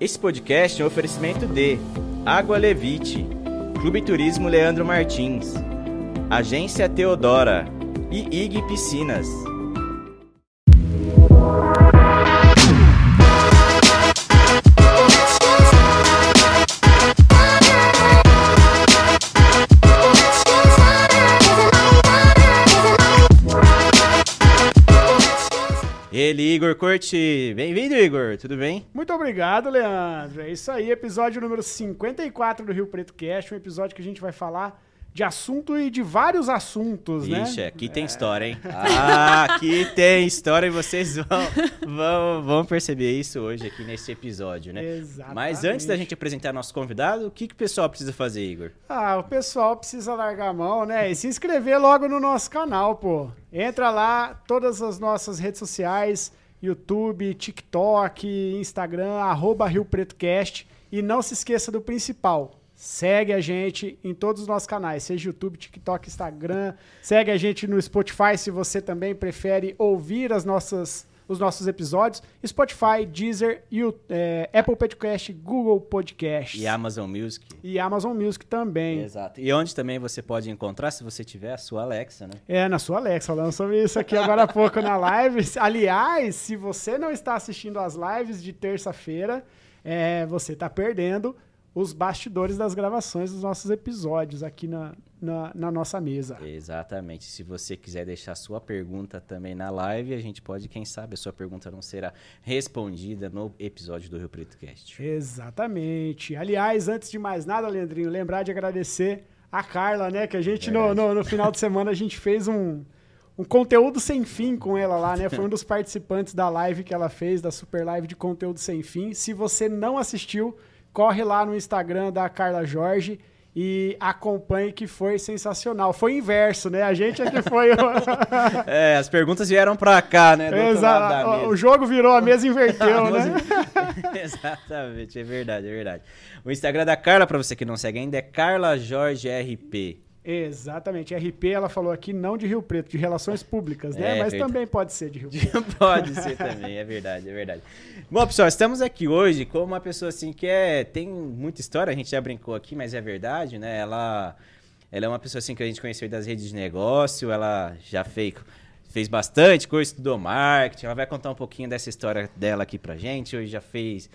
Esse podcast é um oferecimento de Água Levite, Clube Turismo Leandro Martins, Agência Teodora e IG Piscinas. Ele, Igor Corte. Bem-vindo, Igor. Tudo bem? Muito obrigado, Leandro. É isso aí, episódio número 54 do Rio Preto Cast, um episódio que a gente vai falar de assunto e de vários assuntos, né? Ixi, aqui tem história, hein? Ah, aqui tem história e vocês vão, vão, vão perceber isso hoje aqui nesse episódio, né? Exatamente. Mas antes da gente apresentar nosso convidado, o que, que o pessoal precisa fazer, Igor? Ah, o pessoal precisa largar a mão, né? E se inscrever logo no nosso canal, pô. Entra lá, todas as nossas redes sociais, YouTube, TikTok, Instagram, arroba Rio Preto Cast. E não se esqueça do principal. Segue a gente em todos os nossos canais, seja YouTube, TikTok, Instagram. Segue a gente no Spotify se você também prefere ouvir as nossas, os nossos episódios. Spotify, Deezer, You- é, Apple Podcast, Google Podcast. E Amazon Music. E Amazon Music também. Exato. E onde também você pode encontrar, se você tiver a sua Alexa, né? É, na sua Alexa, falando sobre isso aqui agora há pouco na live. Aliás, se você não está assistindo as lives de terça-feira, é, você está perdendo os bastidores das gravações dos nossos episódios aqui na, na, na nossa mesa. Exatamente. Se você quiser deixar sua pergunta também na live, a gente pode, quem sabe, a sua pergunta não será respondida no episódio do Rio Preto Cast. Exatamente. Aliás, antes de mais nada, Leandrinho, lembrar de agradecer a Carla, né? Que a gente, no, no, no final de semana, a gente fez um, um conteúdo sem fim com ela lá, né? Foi um dos participantes da live que ela fez, da super live de conteúdo sem fim. Se você não assistiu, corre lá no Instagram da Carla Jorge e acompanhe que foi sensacional. Foi inverso, né? A gente é que foi. o- É, as perguntas vieram pra cá, né? Exato. O jogo virou, a mesa inverteu, né? Exatamente, é verdade, é verdade. O Instagram da Carla, pra você que não segue ainda, é Carla Jorge RP. Exatamente. RP, ela falou aqui, não de Rio Preto, de relações públicas, né? É, Mas verdade. também pode ser de Rio Preto. Pode ser também, é verdade, é verdade. Bom, pessoal, estamos aqui hoje com uma pessoa assim que é, tem muita história, a gente já brincou aqui, mas é verdade, né? Ela, ela é uma pessoa assim que a gente conheceu das redes de negócio, ela já fez, fez bastante coisa, estudou marketing, ela vai contar um pouquinho dessa história dela aqui pra gente, hoje já fez...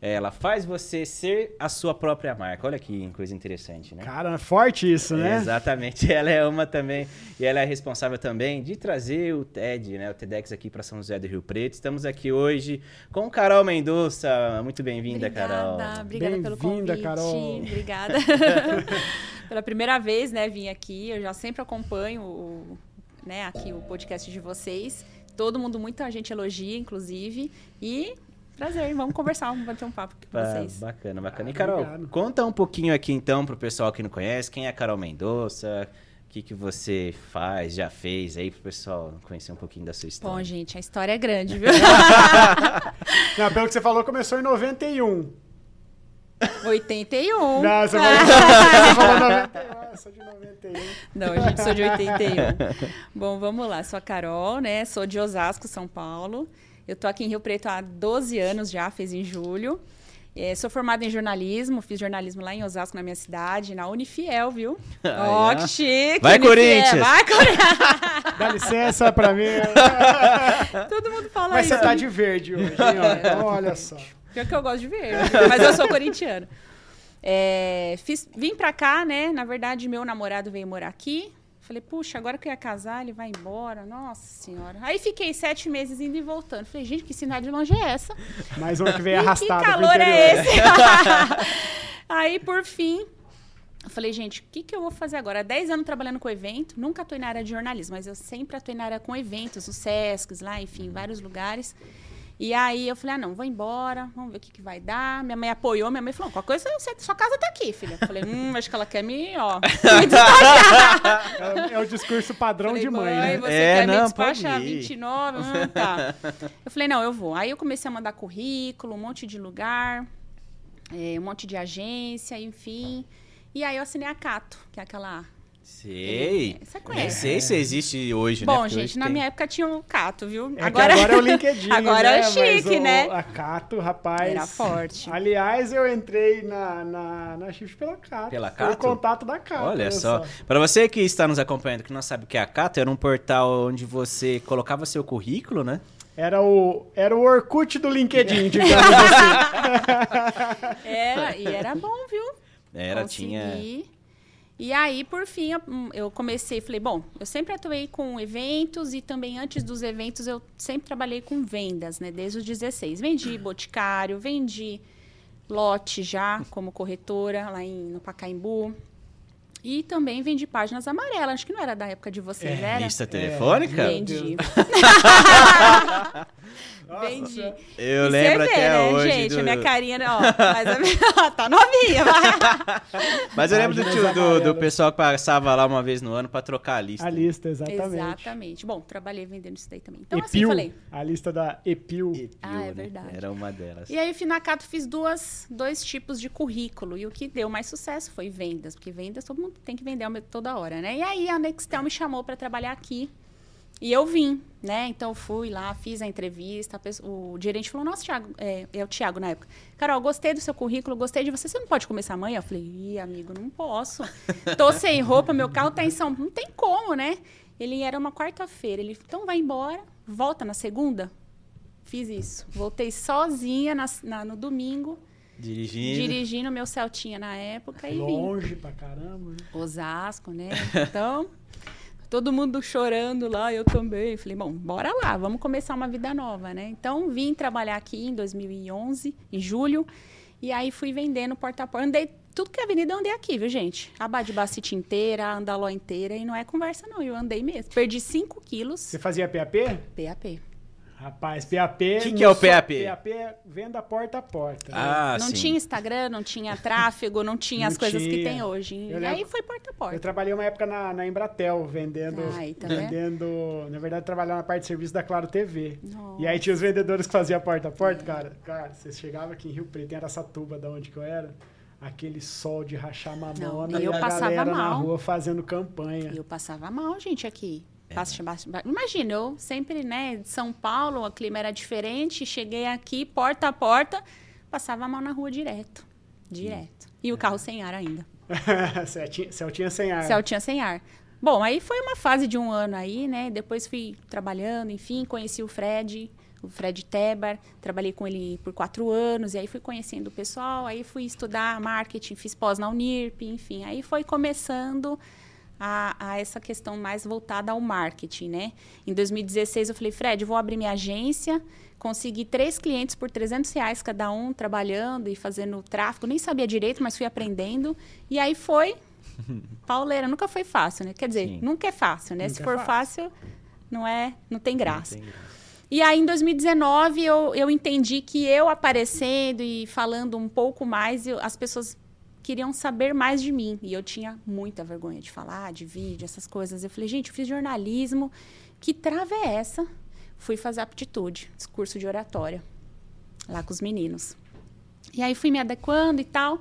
Ela faz você ser a sua própria marca. Olha que coisa interessante, né? Cara, é forte isso, né? Exatamente, ela é uma também, e ela é responsável também de trazer o TED, né, o TEDx aqui para São José do Rio Preto. Estamos aqui hoje com Carol Mendonça. Muito bem-vinda, Carol. Obrigada, obrigada pelo Bem-vinda, convite. Carol. Obrigada. Pela primeira vez, né, vim aqui. Eu já sempre acompanho o, né, aqui o podcast de vocês. Todo mundo, muita gente elogia, inclusive. E prazer, vamos conversar, vamos bater um papo aqui com Ah, vocês. bacana, bacana. Ah, e Carol, obrigado. conta um pouquinho aqui então pro pessoal que não conhece, quem é a Carol Mendonça, o que, que você faz, já fez aí pro pessoal conhecer um pouquinho da sua história. Bom, gente, a história é grande, viu? Não, pelo que você falou, começou em 91. 81. Não, você falou, você falou 91. Eu sou de 91. Não, gente, sou de 81. Bom, vamos lá. Sou a Carol, né? Sou de Osasco, São Paulo. Eu tô aqui em Rio Preto há 12 anos já, fez em julho. Eh, sou formada em jornalismo, fiz jornalismo lá em Osasco, na minha cidade, na Unifiel, viu? Ó, Ah, é? que chique! Vai, Unifiel, Corinthians! Vai, Corinthians! Dá licença pra mim. Todo mundo fala Mas isso. você tá de verde hoje, hein? ó. Então, olha só. Pior que eu gosto de ver, mas eu sou corintiano. É, fiz, vim pra cá, né? Na verdade, meu namorado veio morar aqui. Falei, puxa, agora que eu ia casar, ele vai embora. Nossa senhora. Aí fiquei sete meses indo e voltando. Falei, gente, que cidade longe é essa? Mais uma que veio arrastada que calor é esse? Aí, por fim, eu falei, gente, o que, que eu vou fazer agora? Há 10 anos trabalhando com evento, nunca atuei na área de jornalismo, mas eu sempre atuei na área com eventos, os Sescs lá, enfim, vários lugares. E aí eu falei, ah, não, vou embora, vamos ver o que, que vai dar. Minha mãe apoiou, minha mãe falou, qualquer coisa, você- sua casa tá aqui, filha. Eu falei, hum, acho que ela quer me, ó, me despachar. É, é o discurso padrão Falei, de mãe, né? Você É, quer me não, despachar pode ir. 29? Hum, tá. Eu falei, não, eu vou. Aí eu comecei a mandar currículo, um monte de lugar, eh, um monte de agência, enfim. E aí eu assinei a Cato, que é aquela Sei. Você Nem conhece. sei se existe hoje, né? Bom, gente, na tem- minha época tinha o Cato, viu? É agora, agora é o LinkedIn. Agora né? é chique, Mas o- né? A Cato, rapaz. Era forte. Aliás, eu entrei na, na, na Shift pela Cato. Pela Foi o Cato? contato da Cato. Olha só. Pra você que está nos acompanhando, que não sabe o que é a Cato, era um portal onde você colocava seu currículo, né? Era o, era o Orkut do LinkedIn, digamos assim. Era, e era bom, viu? Era, Consegui. tinha. E aí, por fim, eu- hum, eu comecei, falei, bom, eu sempre atuei com eventos e também antes dos eventos eu sempre trabalhei com vendas, né? Desde os 16. Vendi boticário, vendi lote já como corretora lá em, no Pacaembu. E também vendi páginas amarelas. Acho que não era da época de vocês, era? Lista telefônica? Vendi. Vendi. Eu E lembro vê, até né, hoje. Gente, do- a minha carinha, ó, mas a minha, ó, tá novinha, vai. Mas eu lembro do, tio- do, do pessoal que passava lá uma vez no ano pra trocar a lista. A lista, exatamente. Exatamente. Bom, trabalhei vendendo isso daí também. Então, assim, Epil, falei. a lista da Epil. Epil, Ah, é né? verdade. Era uma delas. E aí, Finacato, fiz duas, dois tipos de currículo. E o que deu mais sucesso foi vendas. Porque vendas, todo mundo tem que vender toda hora, né? E aí, a Nextel me chamou para trabalhar aqui. E eu vim, né? Então, fui lá, fiz a entrevista. a pessoa- o gerente falou, nossa, Thiago... É, é o Thiago, na época. Carol, gostei do seu currículo, gostei de você. Você não pode começar amanhã? Eu falei, ih, amigo, não posso. Tô sem roupa, meu carro tá em São... Não tem como, né? Ele era uma quarta-feira. Ele, então vai embora, volta na segunda. Fiz isso. Voltei sozinha na- na- no domingo, Dirigindo. dirigindo meu Celtinha na época e vim. Longe pra caramba, né? Osasco, né? Então, todo mundo chorando lá, eu também. Falei, bom, bora lá, vamos começar uma vida nova, né? Então, vim trabalhar aqui em 2011, em julho, e aí fui vendendo porta a porta. Andei tudo que é avenida, eu andei aqui, viu, gente? A Badibacite inteira, a Andaló inteira, e não é conversa, não. Eu andei mesmo. Perdi 5 quilos, Você fazia PAP? PAP. Rapaz, PAP. Que que no é o PAP? PAP é venda porta a porta. né? Ah, não sim. tinha Instagram, não tinha tráfego, não tinha Não as coisas que tinha. tem hoje. Eu E lembro- aí foi porta a Eu porta. trabalhei uma época na, na Embratel, vendendo. Ai, tá vendo? vendendo. Na verdade, eu trabalhava na parte de serviço da Claro TV. Nossa. E aí tinha os vendedores que faziam porta a porta, cara. Cara, você chegava aqui em Rio Preto, em Aracatuba, da onde que eu era. Aquele sol de rachar mamona Não, e eu a passava galera na mal. rua fazendo campanha. Eu passava mal, gente, aqui. Passa- Imagina, eu sempre, né, de São Paulo, o clima era diferente, cheguei aqui, porta a porta, passava mal na rua direto. Direto. E o carro sem ar ainda. Celtinha sem ar. Celtinha sem ar. Bom, aí foi uma fase de um ano aí, né? Depois fui trabalhando, enfim, conheci o Fred, o Fred Tebar, trabalhei com ele por quatro anos, e aí fui conhecendo o pessoal, aí fui estudar marketing, fiz pós na Unirp, enfim, aí foi começando a, a essa questão mais voltada ao marketing, né? Em 2016 eu falei, Fred, eu vou abrir minha agência, consegui três clientes por 300 reais cada um, trabalhando e fazendo tráfego, nem sabia direito, mas fui aprendendo, e aí foi Pauleira, nunca foi fácil, né? Quer dizer, Sim. nunca é fácil, né? Nunca Se é for fácil. fácil, não é, não tem graça. Tem graça. E aí, em 2019, eu, eu entendi que eu aparecendo e falando um pouco mais, eu- as pessoas queriam saber mais de mim. E eu tinha muita vergonha de falar, de vídeo, essas coisas. Eu falei, gente, eu fiz jornalismo, que trava é essa? Fui fazer aptitude, discurso de oratória, lá com os meninos. E aí fui me adequando e tal.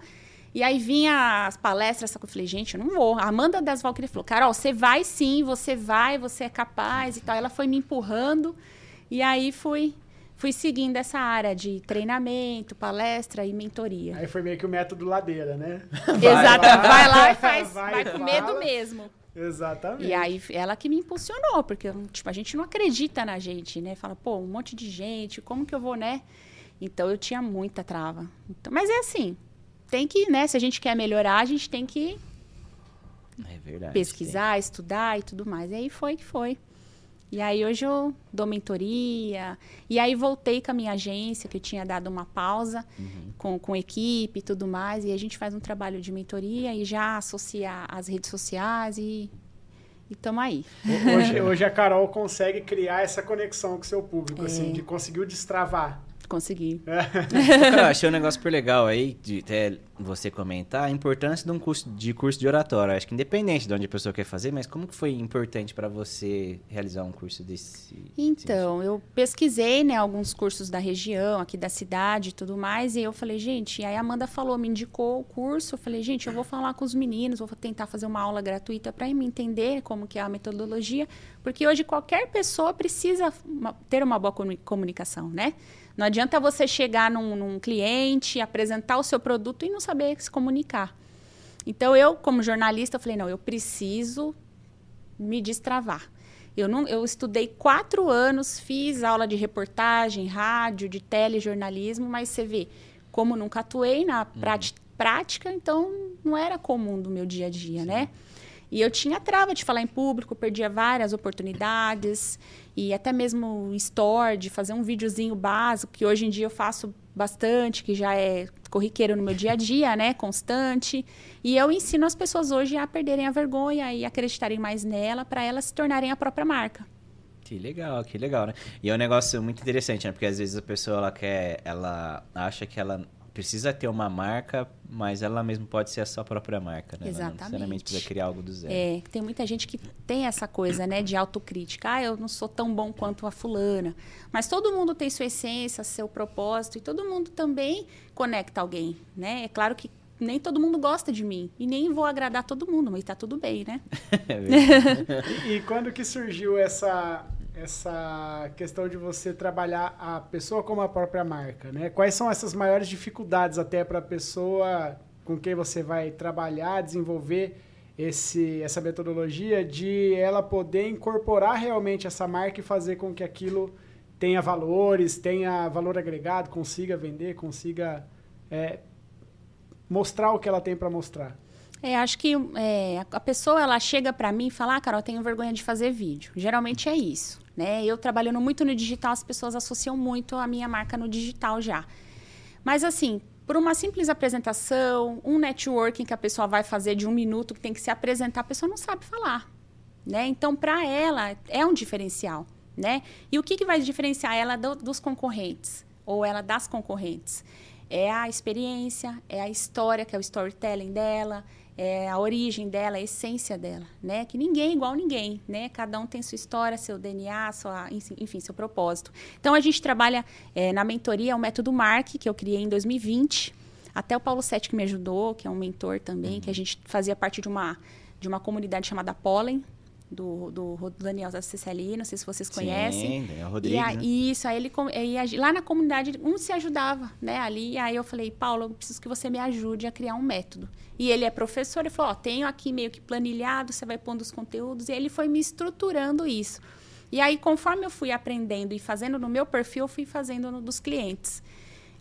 E aí vinha as palestras, só que eu falei, gente, eu não vou. A Amanda das Valkyrie falou, Carol, você vai sim, você vai, você é capaz e tal. Ela foi me empurrando. E aí fui, fui seguindo essa área de treinamento, palestra e mentoria. Aí foi meio que o método ladeira, né? Exato, lá. vai lá e faz, Vai vai, com fala. medo mesmo. Exatamente. E aí, ela que me impulsionou, porque tipo, a gente não acredita na gente, né? Fala, pô, um monte de gente, como que eu vou, né? Então eu tinha muita trava. Então, mas é assim, tem que, né? Se a gente quer melhorar, a gente tem que É verdade. pesquisar, estudar e tudo mais. E aí foi que foi. E aí hoje eu dou mentoria. E aí voltei com a minha agência, que eu tinha dado uma pausa Uhum. com, com equipe e tudo mais. E a gente faz um trabalho de mentoria e já associa as redes sociais e estamos aí. Hoje, hoje a Carol consegue criar essa conexão com o seu público, É. assim, de conseguiu destravar. Consegui. Cara, eu achei um negócio super legal aí. De, é, você comentar a importância de um curso de curso de oratória. Acho que independente de onde a pessoa quer fazer, mas como que foi importante para você realizar um curso desse? Então, eu pesquisei, né, alguns cursos da região, aqui da cidade e tudo mais, e eu falei, gente, e aí a Amanda falou, me indicou o curso, eu falei, gente, eu vou falar com os meninos, vou tentar fazer uma aula gratuita para me entender como que é a metodologia, porque hoje qualquer pessoa precisa ter uma boa comunicação, né? Não adianta você chegar num, num cliente, apresentar o seu produto e não saber se comunicar. Então, eu, como jornalista, eu falei, não, eu preciso me destravar. Eu, não, eu estudei quatro anos, fiz aula de reportagem, rádio, de telejornalismo, mas você vê, como nunca atuei na uhum. prática, então não era comum do meu dia a dia, Sim. né? E eu tinha trava de falar em público, perdia várias oportunidades e até mesmo store, de fazer um videozinho básico, que hoje em dia eu faço bastante, que já é corriqueiro no meu dia a dia, né, constante. E eu ensino as pessoas hoje a perderem a vergonha e acreditarem mais nela para elas se tornarem a própria marca. Que legal, que legal, né? E é um negócio muito interessante, né? Porque às vezes a pessoa ela quer, ela acha que ela precisa ter uma marca, mas ela mesmo pode ser a sua própria marca, né? Exatamente. Ela não necessariamente precisa criar algo do zero. É, tem muita gente que tem essa coisa, né, de autocrítica. Ah, eu não sou tão bom quanto a fulana. Mas todo mundo tem sua essência, seu propósito, e todo mundo também conecta alguém, né? É claro que nem todo mundo gosta de mim. E nem vou agradar todo mundo, mas tá tudo bem, né? é e, e quando que surgiu essa essa questão de você trabalhar a pessoa como a própria marca, né? Quais são essas maiores dificuldades até para a pessoa com quem você vai trabalhar, desenvolver esse, essa metodologia de ela poder incorporar realmente essa marca e fazer com que aquilo tenha valores, tenha valor agregado, consiga vender, consiga é, mostrar o que ela tem para mostrar. É, acho que é, a pessoa ela chega para mim e fala, ah, Carol, eu tenho vergonha de fazer vídeo. Geralmente é isso. Né? Eu trabalhando muito no digital, as pessoas associam muito a minha marca no digital já. Mas assim, por uma simples apresentação, um networking que a pessoa vai fazer de um minuto, que tem que se apresentar, a pessoa não sabe falar. Né? Então, para ela, é um diferencial. Né? E o que, que vai diferenciar ela do, dos concorrentes? Ou ela das concorrentes? É a experiência, é a história, que é o storytelling dela, é, a origem dela, a essência dela, né? Que ninguém é igual a ninguém, né? Cada um tem sua história, seu DNA, sua, enfim, seu propósito. Então, a gente trabalha é, na mentoria, o método Mark, que eu criei em 2020. Até o Paulo Sete que me ajudou, que é um mentor também, uhum. que a gente fazia parte de uma, de uma comunidade chamada Pollen, do, do Daniel da CCLI, não sei se vocês conhecem. Sim, Daniel Rodrigues. E aí, né? Isso, aí ele aí, lá na comunidade um se ajudava, né? Ali, aí eu falei, Paulo, eu preciso que você me ajude a criar um método. E ele é professor, ele falou, ó, tenho aqui meio que planilhado, você vai pondo os conteúdos, e ele foi me estruturando isso. E aí, conforme eu fui aprendendo e fazendo no meu perfil, eu fui fazendo no dos clientes.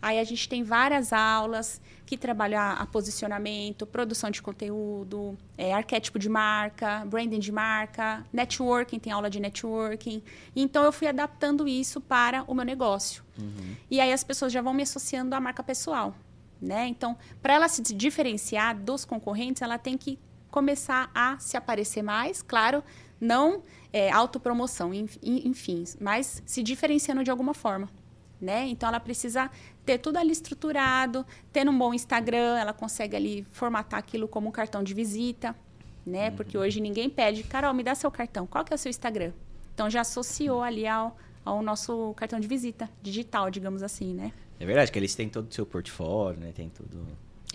Aí a gente tem várias aulas que trabalham a, posicionamento, produção de conteúdo, é, arquétipo de marca, branding de marca, networking, tem aula de networking. Então eu fui adaptando isso para o meu negócio. Uhum. E aí as pessoas já vão me associando à marca pessoal. Né? Então, para ela se diferenciar dos concorrentes, ela tem que começar a se aparecer mais, claro, não é, autopromoção, enfim, mas se diferenciando de alguma forma né? Então ela precisa ter tudo ali estruturado, ter um bom Instagram, ela consegue ali formatar aquilo como um cartão de visita, né? Uhum. Porque hoje ninguém pede, Carol, me dá seu cartão, qual que é o seu Instagram? Então já associou ali ao, ao nosso cartão de visita digital, digamos assim, né? É verdade que eles têm todo o seu portfólio, né? Tem tudo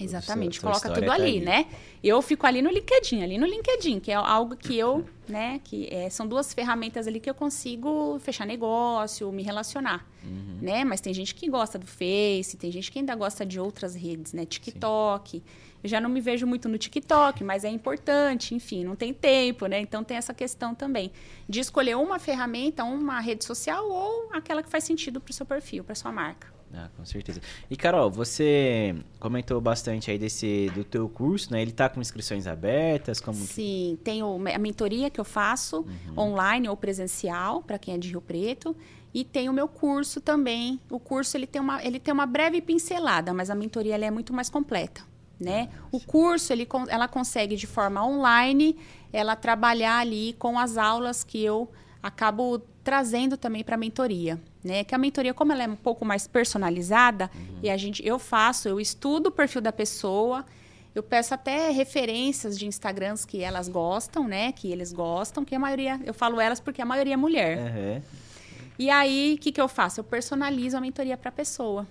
Exatamente, coloca tudo tá ali, né? Eu fico ali no LinkedIn, ali no LinkedIn, que é algo que eu, né, que é, são duas ferramentas ali que eu consigo fechar negócio, me relacionar, uhum. né? Mas tem gente que gosta do Face, tem gente que ainda gosta de outras redes, né? TikTok. Sim. Eu já não me vejo muito no TikTok, mas é importante, enfim, não tem tempo, né? Então tem essa questão também de escolher uma ferramenta, uma rede social ou aquela que faz sentido para o seu perfil, para sua marca. Ah, com certeza. E Carol, você comentou bastante aí desse do teu curso, né? Ele tá com inscrições abertas, como Sim, que... tem a mentoria que eu faço uhum. online ou presencial para quem é de Rio Preto. E tem o meu curso também. O curso ele tem uma, ele tem uma breve pincelada, mas a mentoria é muito mais completa. Né? Ah, o curso ele, ela consegue de forma online ela trabalhar ali com as aulas que eu acabo trazendo também para a mentoria, né? Que a mentoria, como ela é um pouco mais personalizada, e a gente, eu faço, eu estudo o perfil da pessoa, eu peço até referências de Instagrams que elas gostam, né? Que eles gostam, que a maioria, eu falo elas porque a maioria é mulher. Aham. E aí, o que, que eu faço? Eu personalizo a mentoria para a pessoa,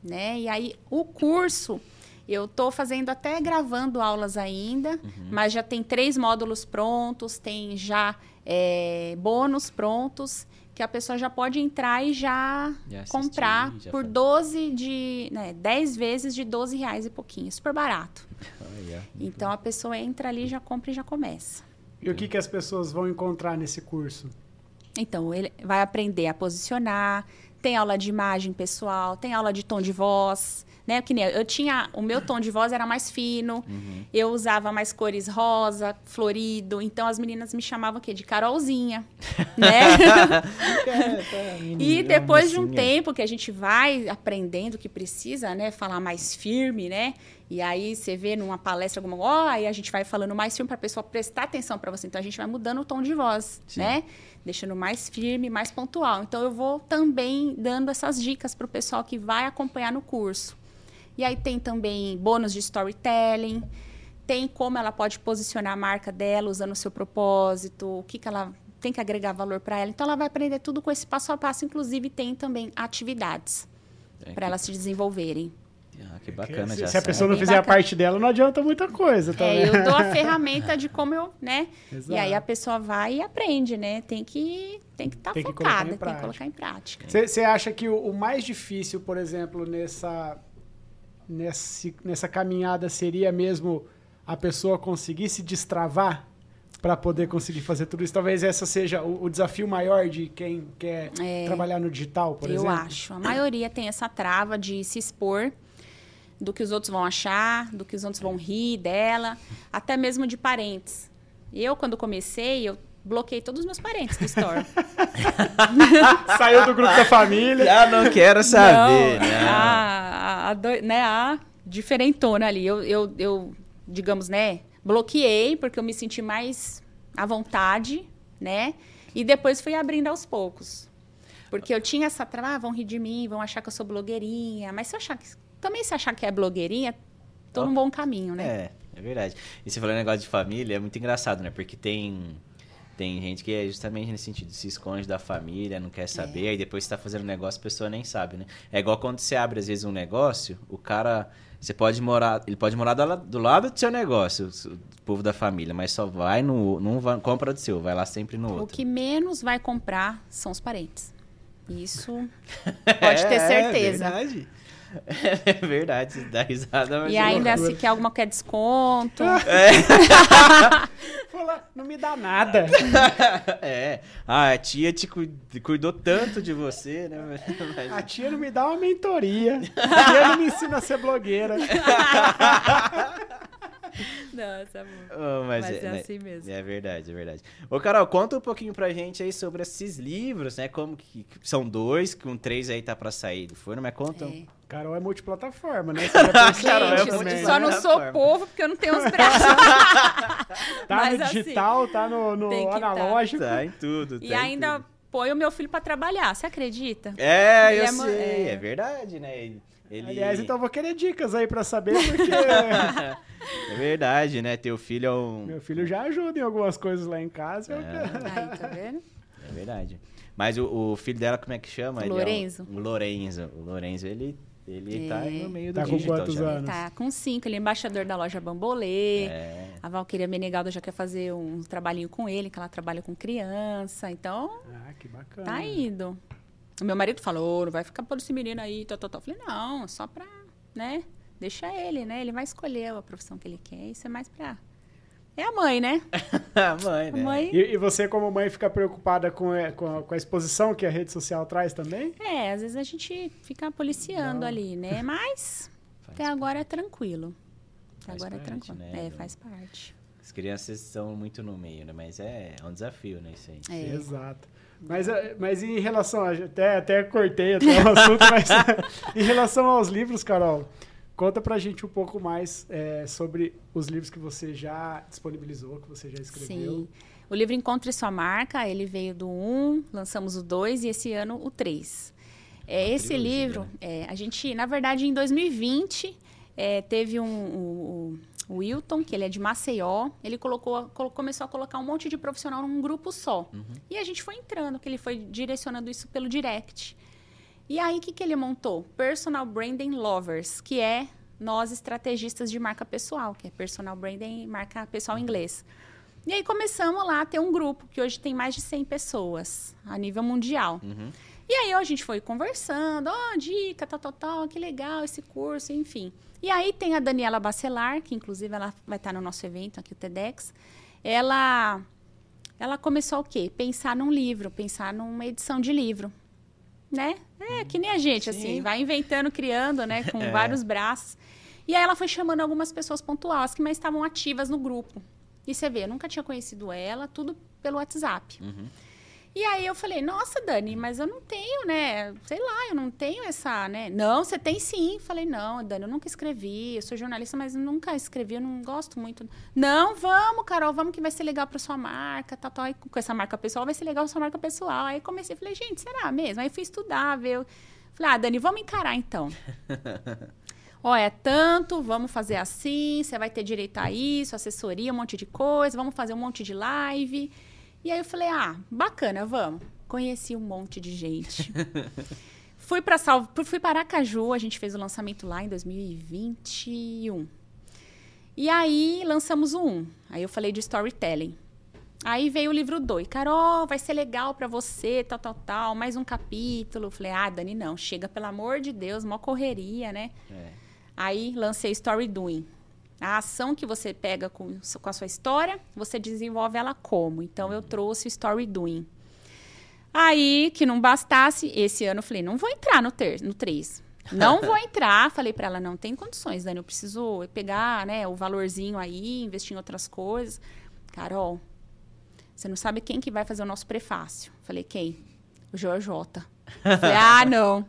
né? E aí, o curso, eu estou fazendo até gravando aulas ainda, mas já tem três módulos prontos, tem já é, bônus prontos, que a pessoa já pode entrar e já, Já assistir, comprar já por fa- 12 de, né, 10 vezes de 12 reais e pouquinho, super barato. Olha. Então, a pessoa entra ali, já compra e já começa. E o que, que as pessoas vão encontrar nesse curso? Então, ele vai aprender a posicionar, tem aula de imagem pessoal, tem aula de tom de voz, né? Que nem eu, eu tinha, o meu tom de voz era mais fino, eu usava mais cores rosa, florido, então as meninas me chamavam o quê? De Carolzinha, né? E depois de um tempo que a gente vai aprendendo o que precisa, né? Falar mais firme, né? E aí você vê numa palestra alguma coisa, ó, aí a gente vai falando mais firme para a pessoa prestar atenção para você. Então a gente vai mudando o tom de voz, Sim. né? Deixando mais firme, mais pontual. Então eu vou também dando essas dicas para o pessoal que vai acompanhar no curso. E aí tem também bônus de storytelling, tem como ela pode posicionar a marca dela usando o seu propósito, o que, que ela tem que agregar valor para ela. Então ela vai aprender tudo com esse passo a passo, inclusive tem também atividades É, para elas se desenvolverem. Ah, que bacana, se, já se a pessoa não Bem fizer a bacana. parte dela, não adianta muita coisa. Tá É, eu dou a ferramenta de como eu, né? Exato. E aí a pessoa vai e aprende, né? Tem que tem que estar colocar focada, em tem que colocar em prática. Você acha que o, o mais difícil, por exemplo, nessa, nesse, nessa caminhada seria mesmo a pessoa conseguir se destravar para poder conseguir fazer tudo isso? Talvez essa seja o, o desafio maior de quem quer É. trabalhar no digital, por eu exemplo? acho. A maioria tem essa trava de se expor do que os outros vão achar, do que os outros vão rir dela, até mesmo de parentes. Eu, quando comecei, eu bloqueei todos os meus parentes do Store. Saiu do grupo da família. Já não quero saber, não, né? A, a, a né, a diferentona ali. Eu, eu, eu, digamos, né, bloqueei porque eu me senti mais à vontade, né? E depois fui abrindo aos poucos. Porque eu tinha essa trava, ah, vão rir de mim, vão achar que eu sou blogueirinha. Mas se eu achar que, também se achar que é blogueirinha, tô Ó, num bom caminho, né? É, é verdade. E você falou negócio de família, é muito engraçado, né? Porque tem, tem gente que é justamente nesse sentido, se esconde da família, não quer saber, aí depois você tá fazendo um negócio, a pessoa nem sabe, né? É igual quando você abre, às vezes, um negócio, o cara. Você pode morar. Ele pode morar do, la- do lado do seu negócio, o, o povo da família, mas só vai no. Não vai, compra do seu, vai lá sempre no O outro. que menos vai comprar são os parentes. Isso pode ter É, certeza. É verdade. É verdade, dá risada, mas E é ainda loucura. se quer alguma quer desconto. Fala, não me dá nada. É. Ah, a tia te cu- cuidou tanto de você, né? Mas- A tia não me dá uma mentoria. A tia não me ensina a ser blogueira. Nossa, amor. Oh, mas, Mas é, é né? assim mesmo. É verdade, é verdade. Ô, Carol, conta um pouquinho pra gente aí sobre esses livros, né? Como que que são dois, com três aí tá pra sair do forno, mas conta. um- É. Carol é multiplataforma, né? Carol é Gente, também. só não sou povo porque eu não tenho os braços. Tá Mas no assim, digital, tá no, no que tá. analógico. Tá em tudo. e tá ainda tudo. põe o meu filho pra trabalhar, você acredita? É, Ele eu é sei. É... é. verdade, né? Ele... ele- Aliás, então eu vou querer dicas aí pra saber, porque é verdade, né? Teu filho é um. meu filho já ajuda em algumas coisas lá em casa. eu É. quero- Aí, tá vendo? É verdade. Mas o, o filho dela, como é que chama? O Ele é Lorenzo. o Lorenzo. O Lorenzo, ele, ele tá aí no meio do Tá com quantos já. anos? Tá com cinco, ele é embaixador da loja Bambolê. É. A Valquíria Menegaldo já quer fazer um trabalhinho com ele, que ela trabalha com criança. Então, Ah, que bacana. tá indo. O meu marido falou, não vai ficar por esse menino aí, tal, tal, tal. Eu falei, não, só pra, né? Deixa ele, né? Ele vai escolher a profissão que ele quer. Isso é mais pra... É a mãe, né? a mãe, A né? mãe... E, e você, como mãe, fica preocupada com, a- com, a, com a exposição que a rede social traz também? É, às vezes a gente fica policiando Não. ali, né? Mas Faz até agora é tranquilo. Até Faz agora é parte, tranquilo. né, É, faz parte. As crianças estão muito no meio, né? Mas é, é um desafio, né? Isso aí. É. Exato. Mas, eh, mas em relação a. Até, até cortei até o assunto, mas em relação aos livros, Carol, conta pra gente um pouco mais eh, sobre os livros que você já disponibilizou, que você já escreveu. Sim. O livro Encontre Sua Marca, ele veio do 1, lançamos o 2 e esse ano o 3. É, esse trilogia, livro, é, a gente, na verdade, em 2020, é, teve um, um- o Wilton, que ele é de Maceió, ele colocou, colo- começou a colocar um monte de profissional num grupo só. E a gente foi entrando, que ele foi direcionando isso pelo direct. E aí, o que, que ele montou? Personal Branding Lovers, que é nós estrategistas de marca pessoal, que é Personal Branding marca pessoal em inglês. E aí começamos lá a ter um grupo, que hoje tem mais de 100 pessoas a nível mundial. E aí a gente foi conversando, ó, dica, tal, tal, tal, que legal esse curso, enfim. E aí tem a Daniela Bacelar, que inclusive ela vai estar no nosso evento aqui, o TEDx. Ela, ela começou o quê? Pensar num livro, pensar numa edição de livro, né? É, que nem a gente, assim, Sim. vai inventando, criando, né, com É. vários braços. E aí ela foi chamando algumas pessoas pontuais que mais estavam ativas no grupo. E você vê, eu nunca tinha conhecido ela, tudo pelo WhatsApp. E aí eu falei, nossa, Dani, mas eu não tenho, né? Sei lá, eu não tenho essa, né? Não, você tem sim. Falei, não, Dani, eu nunca escrevi, eu sou jornalista, mas nunca escrevi, eu não gosto muito. Não, vamos, Carol, vamos que vai ser legal pra sua marca, tal, tal. Aí, com essa marca pessoal vai ser legal pra sua marca pessoal. Aí comecei, falei, gente, será mesmo? Aí fui estudar, ver. Falei, ah, Dani, vamos encarar então. Ó, é tanto, vamos fazer assim, você vai ter direito a isso, assessoria, um monte de coisa, vamos fazer um monte de live. E aí eu falei, ah, bacana, vamos. Conheci um monte de gente. fui para Sal... fui para Aracaju, a gente fez o lançamento lá em 2021. E aí lançamos o 1. Aí eu falei de storytelling. Aí veio o livro 2. Carol, vai ser legal pra você, tal, tal, tal. Mais um capítulo. Falei, ah, Dani, não. Chega, pelo amor de Deus, mó correria, né? É. Aí lancei Story Doing. A ação que você pega com, com a sua história, você desenvolve ela como. Então eu trouxe o Story Doing. Aí, que não bastasse, esse ano eu falei, não vou entrar no, ter, no 3. Não vou entrar. Falei pra ela, não tem condições, Dani. Eu preciso pegar né, o valorzinho aí, investir em outras coisas. Carol, você não sabe quem que vai fazer o nosso prefácio. Falei, quem? O Jorjota. Falei, ah, não.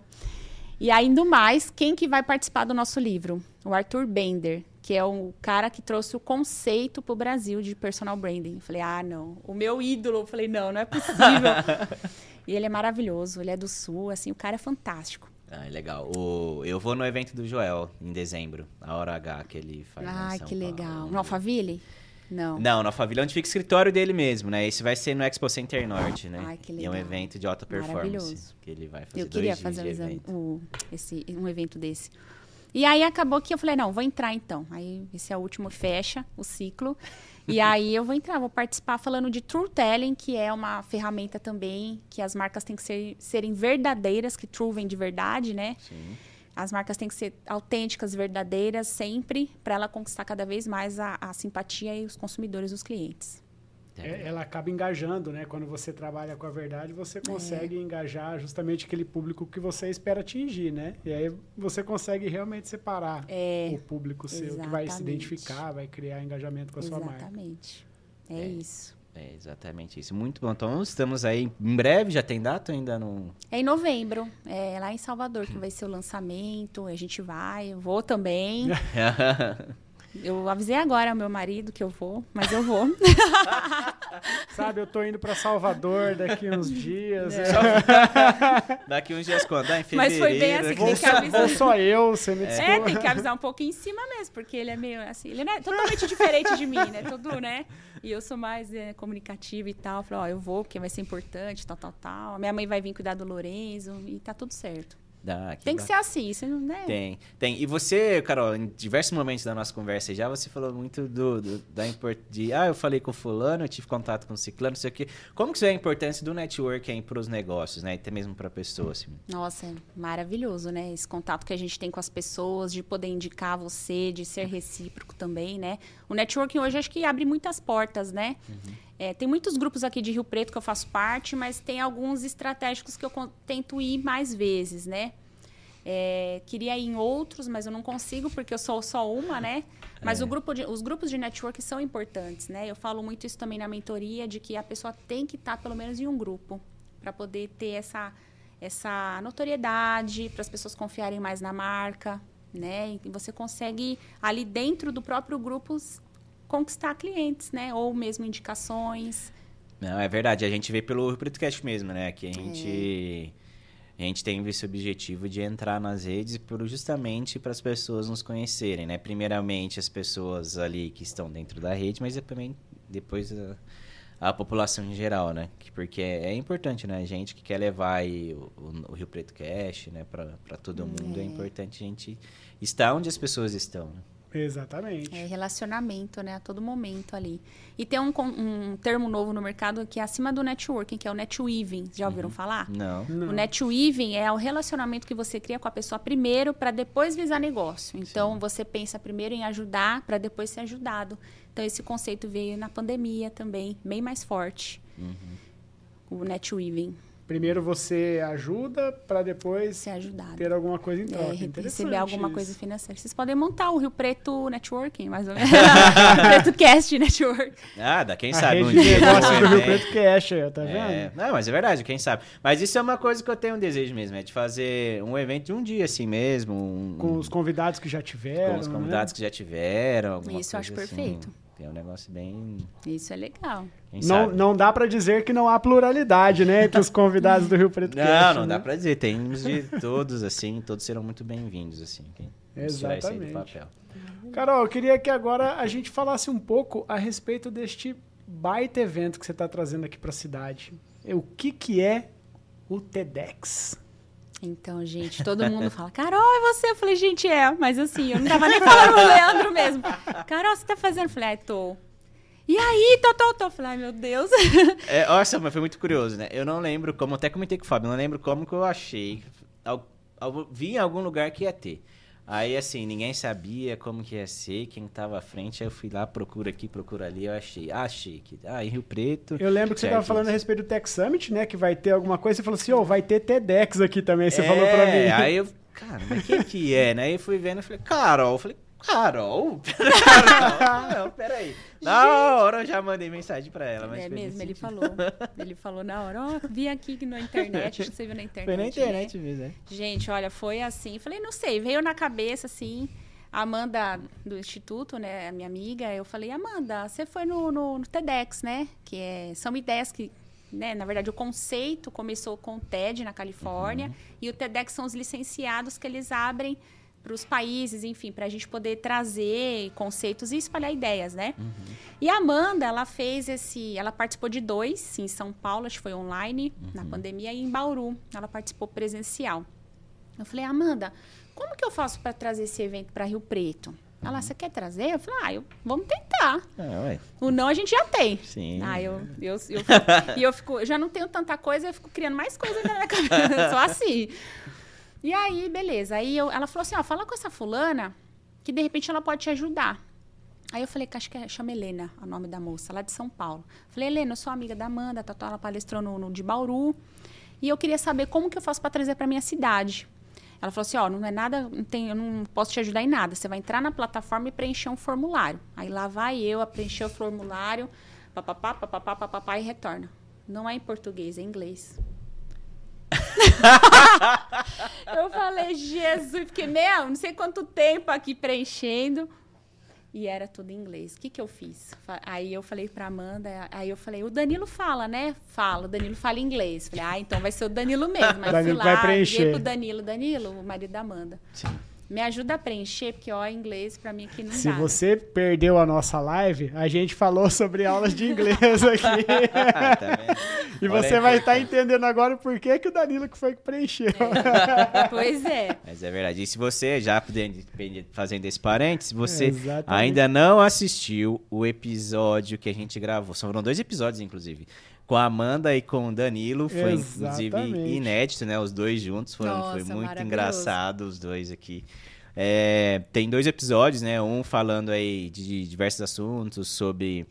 E ainda mais, quem que vai participar do nosso livro? O Arthur Bender, que é o cara que trouxe o conceito pro Brasil de personal branding. Falei, ah, não. O meu ídolo. Falei, não, não é possível. e ele é maravilhoso, ele é do Sul, assim, o cara é fantástico. Ah, legal. O, eu vou no evento do Joel, em dezembro. A hora H que ele faz São que legal. Paulo. No Alphaville? Não. Não, no Alphaville é onde fica o escritório dele mesmo, né? Esse vai ser no Expo Center Norte, né? Ai, que E é um legal. evento de alta performance. Maravilhoso. Que ele vai fazer Eu queria dois dias fazer um, evento. o- esse, um evento desse. E aí acabou que eu falei, não, vou entrar então. Aí esse é o último, fecha o ciclo. E aí eu vou entrar, vou participar falando de True Telling, que é uma ferramenta também que as marcas têm que ser, serem verdadeiras, que True vem de verdade, né? Sim. As marcas têm que ser autênticas, verdadeiras, sempre, para ela conquistar cada vez mais a, a simpatia e os consumidores, os clientes. É, ela acaba engajando, né? Quando você trabalha com a verdade, você consegue engajar justamente aquele público que você espera atingir, né? E aí você consegue realmente separar É, o público seu, que vai se exatamente. identificar, vai criar engajamento com a sua marca. Exatamente. É, É. isso. É exatamente isso. Muito bom. Então estamos aí em breve, já tem data ainda não? É em novembro, é lá em Salvador que vai ser o lançamento. A gente vai, eu vou também. Eu avisei agora ao meu marido que eu vou, mas eu vou. Sabe, eu tô indo para Salvador daqui uns dias. É. é. Daqui uns dias quando? Ah, em Mas fevereiro. foi bem assim que Vou, tem que avisar. vou só eu, você me É, desculpa. tem que avisar um pouco em cima mesmo, porque ele é meio assim, ele é totalmente diferente de mim, né? Tudo, né? E eu sou mais é, comunicativa e tal. Falei, ó, eu vou, porque vai ser importante, tal, tal, tal. Minha mãe vai vir cuidar do Lorenzo e tá tudo certo. Dá, Tem que ser assim, você não, né? Tem, tem. E você, Carol, em diversos momentos da nossa conversa já, você falou muito do, do- da import... de ah, eu falei com fulano, eu tive contato com ciclano, não sei o quê. Como que você vê a importância do networking para os negócios, né? E até mesmo para a pessoa, assim. Nossa, é maravilhoso, né? Esse contato que a gente tem com as pessoas, de poder indicar você, de ser recíproco também, né? O networking hoje acho que abre muitas portas, né? É, tem muitos grupos aqui de Rio Preto que eu faço parte, mas tem alguns estratégicos que eu tento ir mais vezes, né? É, queria ir em outros, mas eu não consigo porque eu sou só uma, né? Mas É. o grupo de- os grupos de network são importantes, né? Eu falo muito isso também na mentoria, de que a pessoa tem que estar pelo menos em um grupo para poder ter essa, essa notoriedade, para as pessoas confiarem mais na marca, né? E você consegue ali dentro do próprio grupo conquistar clientes, né? Ou mesmo indicações. Não, é verdade. A gente vê pelo Pretocast mesmo, né? Que a gente, a gente tem esse objetivo de entrar nas redes por, justamente para as pessoas nos conhecerem, né? Primeiramente as pessoas ali que estão dentro da rede, mas também depois a, a população em geral, né? Que- Porque é, é importante, né? A gente que quer levar aí o, o- o Rio Preto Cast, né? Para todo mundo, é. importante a gente estar onde as pessoas estão. né? Exatamente. É relacionamento, né? A todo momento ali. E tem um, um termo novo no mercado que é acima do networking, que é o netweaving. Já ouviram falar? Não. Não. O netweaving é o relacionamento que você cria com a pessoa primeiro para depois visar negócio. Então você pensa primeiro em ajudar para depois ser ajudado. Então esse conceito veio na pandemia também, bem mais forte. O netweaving, Primeiro você ajuda para depois ser ajudado. ter alguma coisa em É, troca. Interessante receber alguma isso. coisa financeira. Vocês podem montar o Rio Preto Networking, mais ou menos. Rio Preto Cast Network. Ah, dá, quem A sabe um dia. negócio né? do Rio Preto Cash, aí, tá vendo? É, não, mas é verdade, quem sabe. Mas isso é uma coisa que eu tenho um desejo mesmo, é de fazer um evento de um dia assim mesmo. Um, Com os convidados que já tiveram. com os convidados que já tiveram. Isso eu acho assim. Tem um negócio bem. Isso é legal. Quem Não, sabe? não dá para dizer que não há pluralidade, né, entre os convidados do Rio Preto Não, Cast, não né? dá pra dizer. Temos de todos, assim, todos serão muito bem-vindos, assim. Quem Exatamente. papel. Carol, eu queria que agora a gente falasse um pouco a respeito deste baita evento que você está trazendo aqui para a cidade. É, O que, que é o TEDx? Então, gente, todo mundo fala, Carol, é você? Eu falei, gente, é. Mas assim, eu não tava nem falando pro Leandro mesmo. Carol, você tá fazendo? Eu falei, tô. E aí, tô, tô, tô. Eu falei, ai, meu Deus. É, nossa, mas foi muito curioso, né? Eu não lembro como, até comentei com o Fábio, não lembro como que eu achei. Vi em algum lugar que ia ter. Aí, assim, ninguém sabia como que ia ser, quem tava à frente. Aí eu fui lá, procura aqui, procura ali, eu achei. Ah, achei que. Ah, em Rio Preto. Eu lembro que você estava falando a respeito do Tech Summit, né? Que vai ter alguma coisa. Você falou assim, ô, vai ter TEDx aqui também. Você é, falou para mim. Aí eu, cara, mas quem que é, né? Aí eu fui vendo, eu falei, Carol. Eu falei, Carol? Carol? Não, peraí. Na hora eu já mandei mensagem pra ela. Mas é mesmo, ele falou. Ele falou na hora, ó, vi aqui na internet, você viu na internet. Foi na né? internet mesmo, é. Gente, olha, foi assim. Falei, não sei, veio na cabeça assim. A Amanda do Instituto, né, a minha amiga, eu falei, Amanda, você foi no, no, no TEDx, né? Que é, são ideias que, né, na verdade, o conceito começou com o TED na Califórnia e o TEDx são os licenciados que eles abrem para os países, enfim, para a gente poder trazer conceitos e espalhar ideias, né? E a Amanda, ela fez esse. Ela participou de dois em São Paulo, acho que foi online, na pandemia, e em Bauru. Ela participou presencial. Eu falei, Amanda, como que eu faço para trazer esse evento para Rio Preto? Ela, você quer trazer? Eu falei, ah, eu, vamos tentar. Ah, ué. O não a gente já tem. Sim. Ah, eu, eu, eu, e eu fico, eu já não tenho tanta coisa, eu fico criando mais coisa na minha cabeça. Só assim. E aí, beleza. Aí eu- ela falou assim: ó, fala com essa fulana que de repente ela pode te ajudar. Aí eu falei, acho que é, chama Helena, o nome da moça, lá de São Paulo. Falei, Helena, eu sou amiga da Amanda, tá, ela palestrou no, no de Bauru. E eu queria saber como que eu faço para trazer para minha cidade. Ela falou assim, ó, não é nada, não tem, eu não posso te ajudar em nada. Você vai entrar na plataforma e preencher um formulário. Aí lá vai eu a preencher o formulário, papapá, papapá, papapá e retorna. Não é em português, é em inglês. eu falei, Jesus, fiquei, meu, não sei quanto tempo aqui preenchendo. E era tudo em inglês. O que, que eu fiz? Aí eu falei pra Amanda, aí eu falei, o Danilo fala, né? Fala, o Danilo fala inglês. Falei, ah, então vai ser o Danilo mesmo. Aí eu fui Danilo lá, vai preencher. pro Danilo, Danilo, o marido da Amanda. Sim. Me ajuda a preencher, porque ó, inglês pra mim aqui não Se dá. você perdeu a nossa live, a gente falou sobre aulas de inglês aqui. tá e Olha você vai estar importância. entendendo agora por que, que o Danilo que foi que preencheu. Pois é. Mas é verdade. E se você, já fazendo esse parênteses, se você Exatamente. ainda não assistiu o episódio que a gente gravou, foram dois episódios, inclusive, com a Amanda e com o Danilo, foi inclusive Exatamente. inédito, né? Os dois juntos, foram, foi Nossa, muito engraçado os dois aqui. É, tem dois episódios, né? Um falando aí de diversos assuntos sobre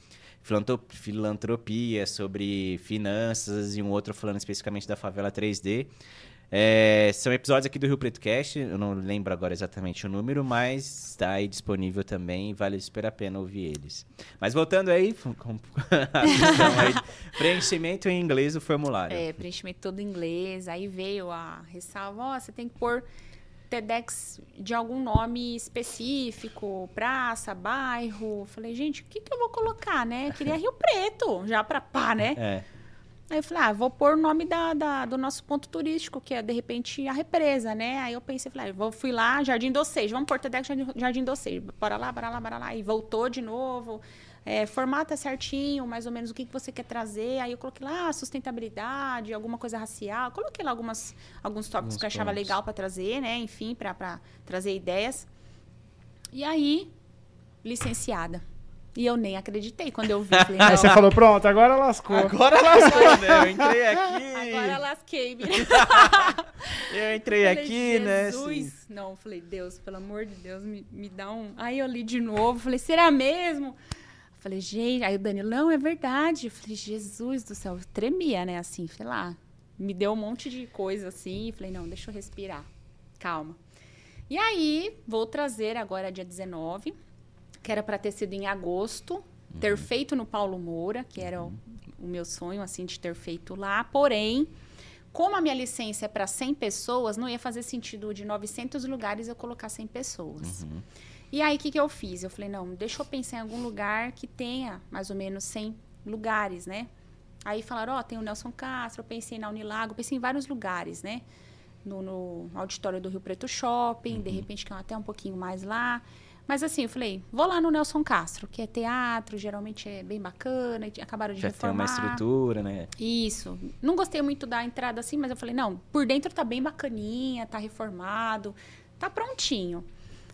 filantropia, sobre finanças e um outro falando especificamente da favela 3D. É, são episódios aqui do Rio Preto Cast, eu não lembro agora exatamente o número, mas está aí disponível também e vale super a pena ouvir eles. Mas voltando aí, com aí, preenchimento em inglês do formulário. É, preenchimento todo em inglês. Aí veio a ressalva, ó, você tem que pôr TEDx de algum nome específico, praça, bairro. Falei, gente, o que, que eu vou colocar, né? Queria Rio Preto, já pra pá, né? É. Aí eu falei, ah, vou pôr o nome da, da- do nosso ponto turístico, que é, de repente, a represa, né? Aí eu pensei, falei, ah, vou, fui lá, Jardim Docejo, vamos pôr TEDx Jardim, Jardim Docejo. Bora lá, bora lá, bora lá. E voltou de novo. É, formata certinho, mais ou menos, o que, que você quer trazer. Aí eu coloquei lá sustentabilidade, alguma coisa racial. Coloquei lá algumas, alguns tópicos que eu achava legal para trazer, né? Enfim, para trazer ideias. E aí, licenciada. E eu nem acreditei quando eu vi. Falei, Aí você não, falou, pronto, agora lascou. Agora lascou, né? Eu entrei aqui. Agora lasquei-me. Eu entrei Falei, aqui, né? Jesus. assim. Não, eu falei, Deus, pelo amor de Deus, me, me dá um. Aí eu li de novo, falei, será mesmo? Falei, gente, aí o Danilo, não, é verdade. Eu falei, Jesus do céu, eu tremia, né? Assim, sei lá. Me deu um monte de coisa assim. Falei, não, deixa eu respirar. Calma. E aí, vou trazer agora dia 19, que era para ter sido em agosto, ter feito no Paulo Moura, que era o, o meu sonho, assim, de ter feito lá. Porém, como a minha licença é para 100 pessoas, não ia fazer sentido de 900 lugares eu colocar 100 pessoas. E aí, o que, que eu fiz? Eu falei, não, deixa eu pensar em algum lugar que tenha mais ou menos 100 lugares, né? Aí falaram, ó, tem o Nelson Castro, eu pensei na Unilago, pensei em vários lugares, né? No, no auditório do Rio Preto Shopping, de repente que é até um pouquinho mais lá. Mas assim, eu falei, vou lá no Nelson Castro, que é teatro, geralmente é bem bacana, acabaram de Já tem uma reformar. estrutura, né? Isso. Não gostei muito da entrada assim, mas eu falei, não, por dentro tá bem bacaninha, tá reformado, tá prontinho.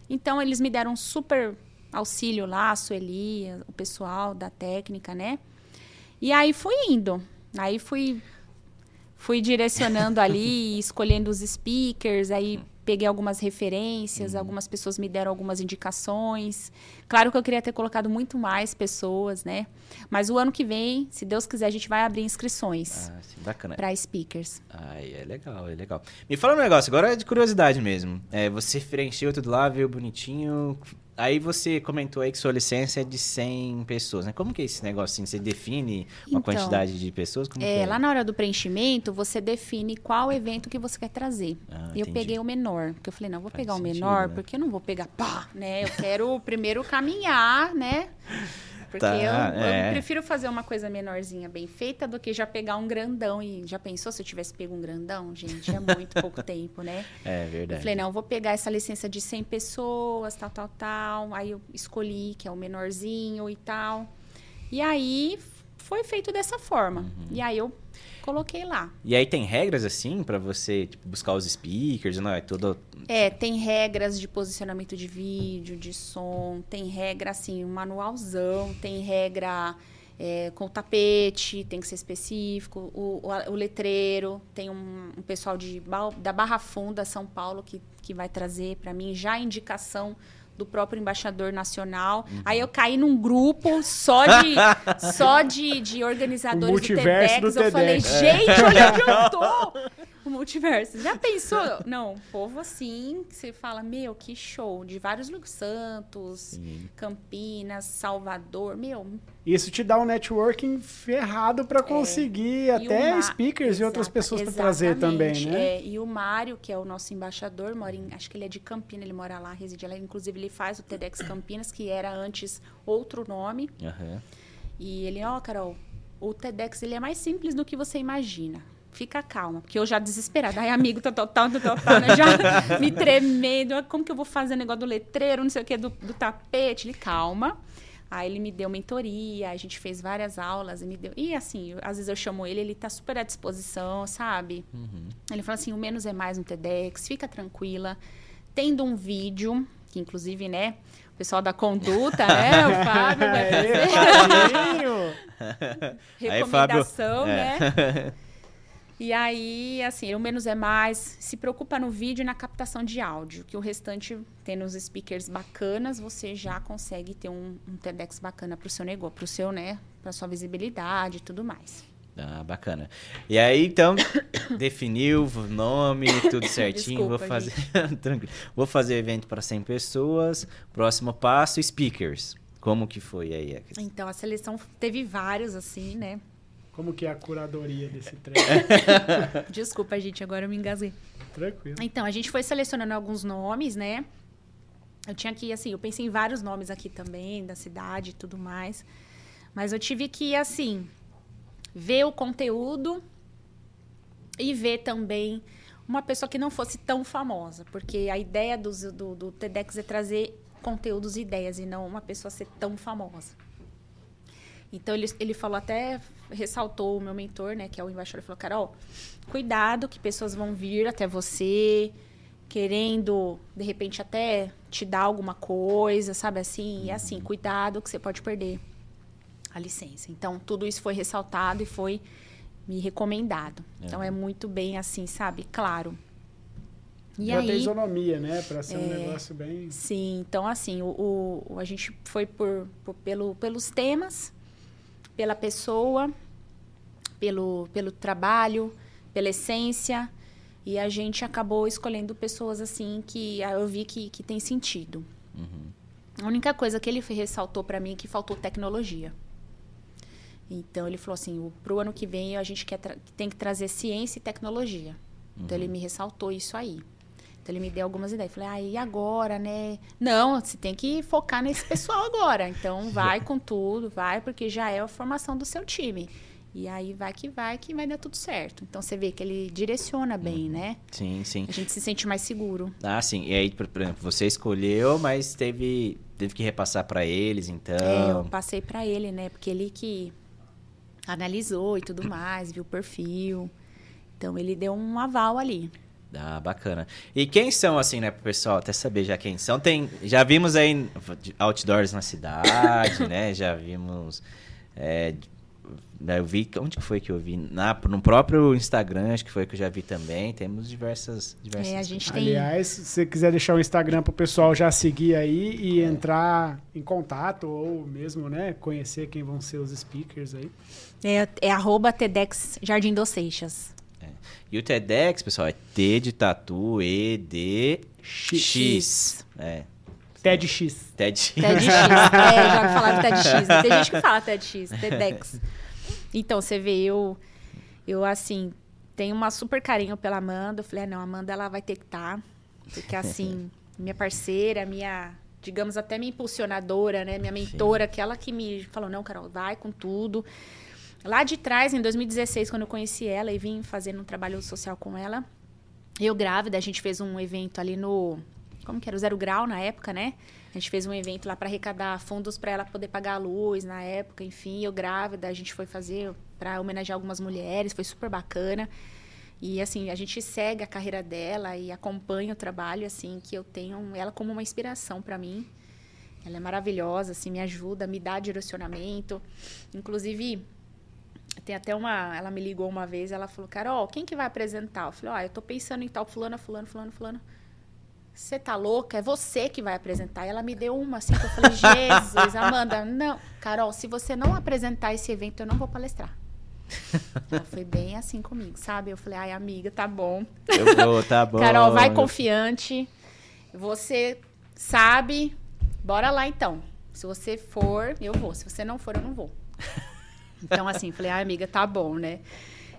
Então eles me deram um super auxílio lá, a Sueli, o pessoal da técnica, né? E aí fui indo. Aí fui fui direcionando ali, escolhendo os speakers, aí peguei algumas referências, algumas pessoas me deram algumas indicações. Claro que eu queria ter colocado muito mais pessoas, né? Mas o ano que vem, se Deus quiser, a gente vai abrir inscrições Ah, sim, bacana. para speakers. Ai, é legal, é legal. Me fala um negócio, agora é de curiosidade mesmo. É, você preencheu tudo lá, veio bonitinho. Aí você comentou aí que sua licença é de 100 pessoas, né? Como que é esse negócio assim? Você define uma Então, quantidade de pessoas? Como que É, lá na hora do preenchimento, você define qual evento que você quer trazer. Ah, eu entendi. peguei o menor, porque eu falei, não, vou Faz pegar o sentido, menor, né? porque eu não vou pegar pá, né? Eu quero primeiro caminhar, né? Porque Tá, eu, é. eu prefiro fazer uma coisa menorzinha bem feita do que já pegar um grandão. E já pensou se eu tivesse pego um grandão? Gente, é muito pouco tempo, né? É Eu verdade. falei, não, eu vou pegar essa licença de 100 pessoas, tal, tal, tal. Aí eu escolhi, que é o menorzinho e tal. E aí foi feito dessa forma. Uhum. E aí eu coloquei lá. E aí tem regras assim pra você tipo, buscar os speakers, não é tudo É, tem regras de posicionamento de vídeo, de som, tem regra, assim, um manualzão, tem regra é, com o tapete, tem que ser específico, o, o, o letreiro, tem um, um pessoal de, da Barra Funda, São Paulo, que, que vai trazer para mim já indicação do próprio embaixador nacional. Aí eu caí num grupo só de só de, de organizadores do TEDx. do eu falei, TEDx. gente, olha onde eu tô! O multiverso. Já pensou? Não, povo assim, que você fala, meu, que show. De vários lugares, Santos, Sim. Campinas, Salvador. Meu, Isso te dá um networking ferrado pra conseguir É. Até Ma- speakers e outras pessoas pra trazer também, né? É, e o Mário, que é o nosso embaixador, mora em, acho que ele é de Campinas, ele mora lá, reside lá. Inclusive, ele faz o TEDx Campinas, que era antes outro nome. Aham. E ele, ó, Carol, o TEDx ele é mais simples do que você imagina. Fica calma, porque eu já desesperada. Ai, amigo, tal, tal, tal, tal, tal, né? Já me tremendo. Ah, Como que eu vou fazer o negócio do letreiro, não sei o que, do, do tapete? Ele, calma. Aí ele me deu mentoria, a gente fez várias aulas e me deu. E assim, às vezes eu chamo ele, ele tá super à disposição, sabe? Ele fala assim: o menos é mais no TEDx, fica tranquila. Tendo um vídeo, que inclusive, né, o pessoal da conduta, né, o Fábio vai Aê, fazer Fabinho! Aí, Fábio, recomendação, é. E aí, assim, o menos é mais. Se preocupa no vídeo e na captação de áudio, que o restante, tendo os speakers bacanas, você já consegue ter um, um TEDx bacana pro seu negócio, pro seu, né, pra sua visibilidade e tudo mais. Ah, bacana. E aí, então, definiu o nome, tudo certinho. vou Desculpa, fazer. Tranquilo. Vou fazer evento para 100 pessoas. Próximo passo, speakers. Como que foi aí? Então, a seleção teve vários, assim, né? Como que é a curadoria desse treino? Desculpa, gente, agora eu me engasguei. Tranquilo. Então, a gente foi selecionando alguns nomes, né? Eu tinha que, assim, eu pensei em vários nomes aqui também, da cidade e tudo mais. Mas eu tive que, assim, ver o conteúdo e ver também uma pessoa que não fosse tão famosa. Porque a ideia do, do, do TEDx é trazer conteúdos e ideias e não uma pessoa ser tão famosa. Então, ele, ele falou até, ressaltou o meu mentor, né, que é o embaixador, ele falou, Carol, cuidado que pessoas vão vir até você querendo, de repente, até te dar alguma coisa, sabe assim? E assim, cuidado que você pode perder a licença. Então, tudo isso foi ressaltado e foi me recomendado. É. Então, é muito bem assim, sabe? Claro. E Já aí, tem isonomia, né? Para ser é, um negócio bem... Sim, então assim, o, o a gente foi por, por, pelo, pelos temas, pela pessoa, pelo, pelo trabalho, pela essência. E a gente acabou escolhendo pessoas assim que eu vi que, que tem sentido. Uhum. A única coisa que ele ressaltou para mim é que faltou tecnologia. Então ele falou assim, para o ano que vem a gente quer tem que trazer ciência e tecnologia. Uhum. Então ele uhum. me ressaltou isso aí. Então ele me deu algumas ideias. Falei, ah, e agora, né? Não, você tem que focar nesse pessoal agora. Então vai com tudo, vai, porque já é a formação do seu time. E aí vai que vai, que vai dar tudo certo. Então você vê que ele direciona bem, uhum. né? Sim, sim. A gente se sente mais seguro. Ah, sim. E aí, por exemplo, você escolheu, mas teve, teve que repassar para eles, então. É, eu passei para ele, né? Porque ele que analisou e tudo mais, viu o perfil. Então ele deu um aval ali. Ah, bacana. E quem são, assim, né, pro pessoal até saber já quem são? Tem, já vimos aí outdoors na cidade, né? Já vimos. É, eu vi. Onde que foi que eu vi? Na, no próprio Instagram, acho que foi que eu já vi também. Temos diversas. diversas é, a gente tem... Aliás, se você quiser deixar o Instagram pro pessoal já seguir aí e é. entrar em contato, ou mesmo, né, conhecer quem vão ser os speakers aí. É, é arroba TEDx Jardim dos Seixas. E o TEDx, pessoal, é T de tatu, E, D, X. X. É. TEDx. TEDx. TEDx. é, já falaram TEDx. Tem gente que fala TEDx, TEDx. Então, você vê, eu, eu assim, tenho uma super carinho pela Amanda. Eu falei, ah, não, a Amanda, ela vai ter que estar. Tá, porque, assim, minha parceira, minha, digamos, até minha impulsionadora, né? Minha mentora, Sim. aquela que me falou, não, Carol, vai com tudo. Lá de trás, em 2016, quando eu conheci ela e vim fazendo um trabalho social com ela, eu grávida, a gente fez um evento ali no. Como que era? O Zero Grau na época, né? A gente fez um evento lá para arrecadar fundos para ela poder pagar a luz na época, enfim. Eu grávida, a gente foi fazer para homenagear algumas mulheres, foi super bacana. E assim, a gente segue a carreira dela e acompanha o trabalho, assim, que eu tenho ela como uma inspiração para mim. Ela é maravilhosa, assim, me ajuda, me dá direcionamento. Inclusive, tem até uma. Ela me ligou uma vez, ela falou, Carol, quem que vai apresentar? Eu falei, ó, oh, eu tô pensando em tal, fulano, fulano, fulano, fulano. Você tá louca? É você que vai apresentar. E ela me deu uma assim, que eu falei, Jesus, Amanda, não. Carol, se você não apresentar esse evento, eu não vou palestrar. Ela foi bem assim comigo, sabe? Eu falei, ai, amiga, tá bom. Eu vou, tá bom. Carol, vai confiante. Você sabe. Bora lá então. Se você for, eu vou. Se você não for, eu não vou. Então, assim, falei, ah, amiga, tá bom, né?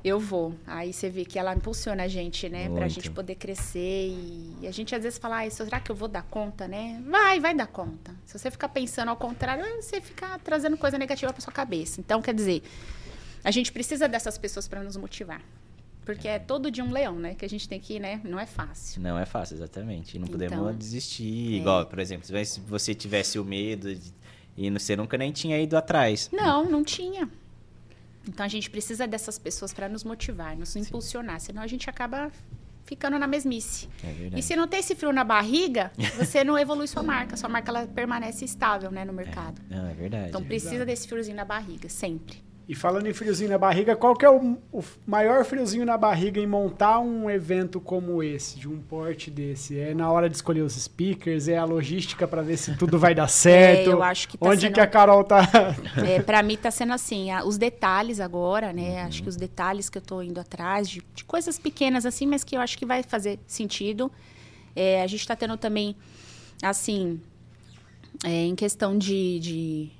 Eu vou. Aí você vê que ela impulsiona a gente, né? Muito. Pra gente poder crescer. E a gente às vezes fala, ah, será que eu vou dar conta, né? Vai, vai dar conta. Se você ficar pensando ao contrário, você fica trazendo coisa negativa pra sua cabeça. Então, quer dizer, a gente precisa dessas pessoas para nos motivar. Porque é. é todo dia um leão, né? Que a gente tem que, né? Não é fácil. Não é fácil, exatamente. E não podemos então, desistir. É. Igual, por exemplo, se você tivesse o medo de... e você nunca nem tinha ido atrás. Não, não tinha. Então a gente precisa dessas pessoas para nos motivar, nos Sim. impulsionar, senão a gente acaba ficando na mesmice. É e se não tem esse frio na barriga, você não evolui sua marca. Sua marca ela permanece estável né, no mercado. É, não, é verdade. Então precisa Exato. desse friozinho na barriga, sempre. E falando em friozinho na barriga, qual que é o, o, maior friozinho na barriga em montar um evento como esse, de um porte desse? É na hora de escolher os speakers, é a logística para ver se tudo vai dar certo? É, eu acho que tá Onde sendo... que a Carol tá? é, para mim tá sendo assim, os detalhes agora, né? Uhum. Acho que os detalhes que eu tô indo atrás de, de, coisas pequenas assim, mas que eu acho que vai fazer sentido. É, a gente tá tendo também, assim, é, em questão de, de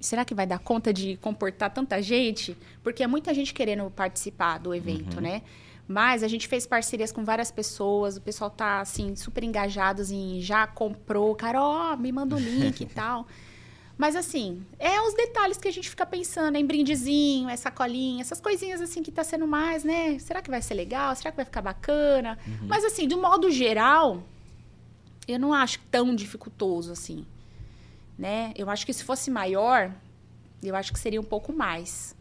será que vai dar conta de comportar tanta gente? Porque é muita gente querendo participar do evento, uhum. né? Mas a gente fez parcerias com várias pessoas, o pessoal tá, assim, super engajados em já comprou, cara, ó, me manda o link e tal. Mas assim, é os detalhes que a gente fica pensando, em brindezinho, essa colinha, essas coisinhas assim que tá sendo mais, né? Será que vai ser legal? Será que vai ficar bacana? Uhum. Mas assim, de modo geral, eu não acho tão dificultoso assim, né? Eu acho que se fosse maior, eu acho que seria um pouco mais.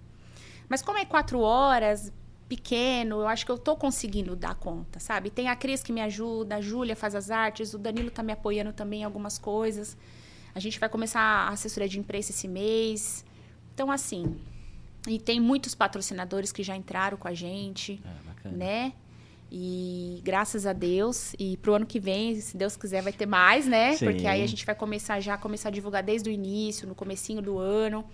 Mas como é quatro horas, pequeno, eu acho que eu tô conseguindo dar conta, sabe? Tem a Cris que me ajuda, a Júlia faz as artes, o Danilo tá me apoiando também em algumas coisas. A gente vai começar a assessoria de imprensa esse mês. Então, assim, e tem muitos patrocinadores que já entraram com a gente, ah, né? E graças a Deus, e pro ano que vem, se Deus quiser, vai ter mais, né? Sim. Porque aí a gente vai começar já começar a divulgar desde o início, no comecinho do ano.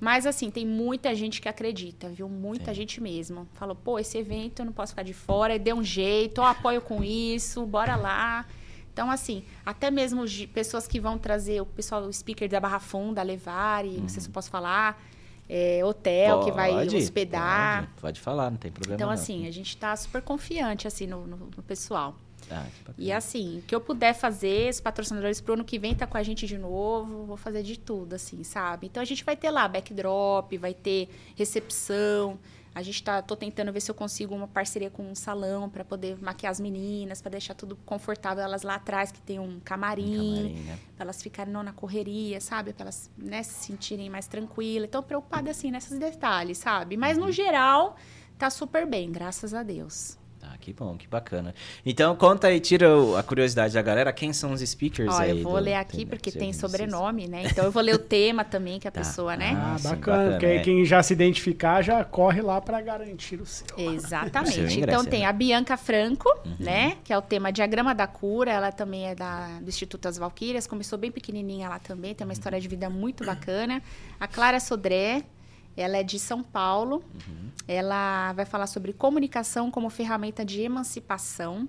Mas, assim, tem muita gente que acredita, viu? Muita Sim. gente mesmo. Falou, pô, esse evento eu não posso ficar de fora, dê um jeito, eu apoio com isso, bora lá. Então, assim, até mesmo pessoas que vão trazer o pessoal, o speaker da Barra Funda, levar, e não sei se eu posso falar, é, hotel pode, que vai hospedar. Pode, pode, falar, não tem problema. Então, não. assim, a gente está super confiante, assim, no, no, no pessoal. Ah, e assim, o que eu puder fazer, os patrocinadores pro ano que vem tá com a gente de novo, vou fazer de tudo, assim, sabe? Então a gente vai ter lá backdrop, vai ter recepção. A gente tá tô tentando ver se eu consigo uma parceria com um salão para poder maquiar as meninas, para deixar tudo confortável elas lá atrás que tem um camarim, um camarim né? para elas ficarem não na correria, sabe? Para elas, né, se sentirem mais tranquilas. Então preocupada assim nesses detalhes, sabe? Mas uhum. no geral tá super bem, graças a Deus. Ah, que bom, que bacana. Então, conta aí, tira a curiosidade da galera, quem são os speakers Ó, aí? eu vou do... ler aqui porque tem sobrenome, né? Então, eu vou ler o tema também que a tá. pessoa, né? Ah, bacana, bacana porque é. quem já se identificar já corre lá para garantir o seu. Exatamente. Seu ingresso, então, tem né? a Bianca Franco, uhum. né? Que é o tema Diagrama da Cura, ela também é da, do Instituto As Valquírias, começou bem pequenininha lá também, tem uma história de vida muito bacana. A Clara Sodré, ela é de São Paulo. Uhum. Ela vai falar sobre comunicação como ferramenta de emancipação.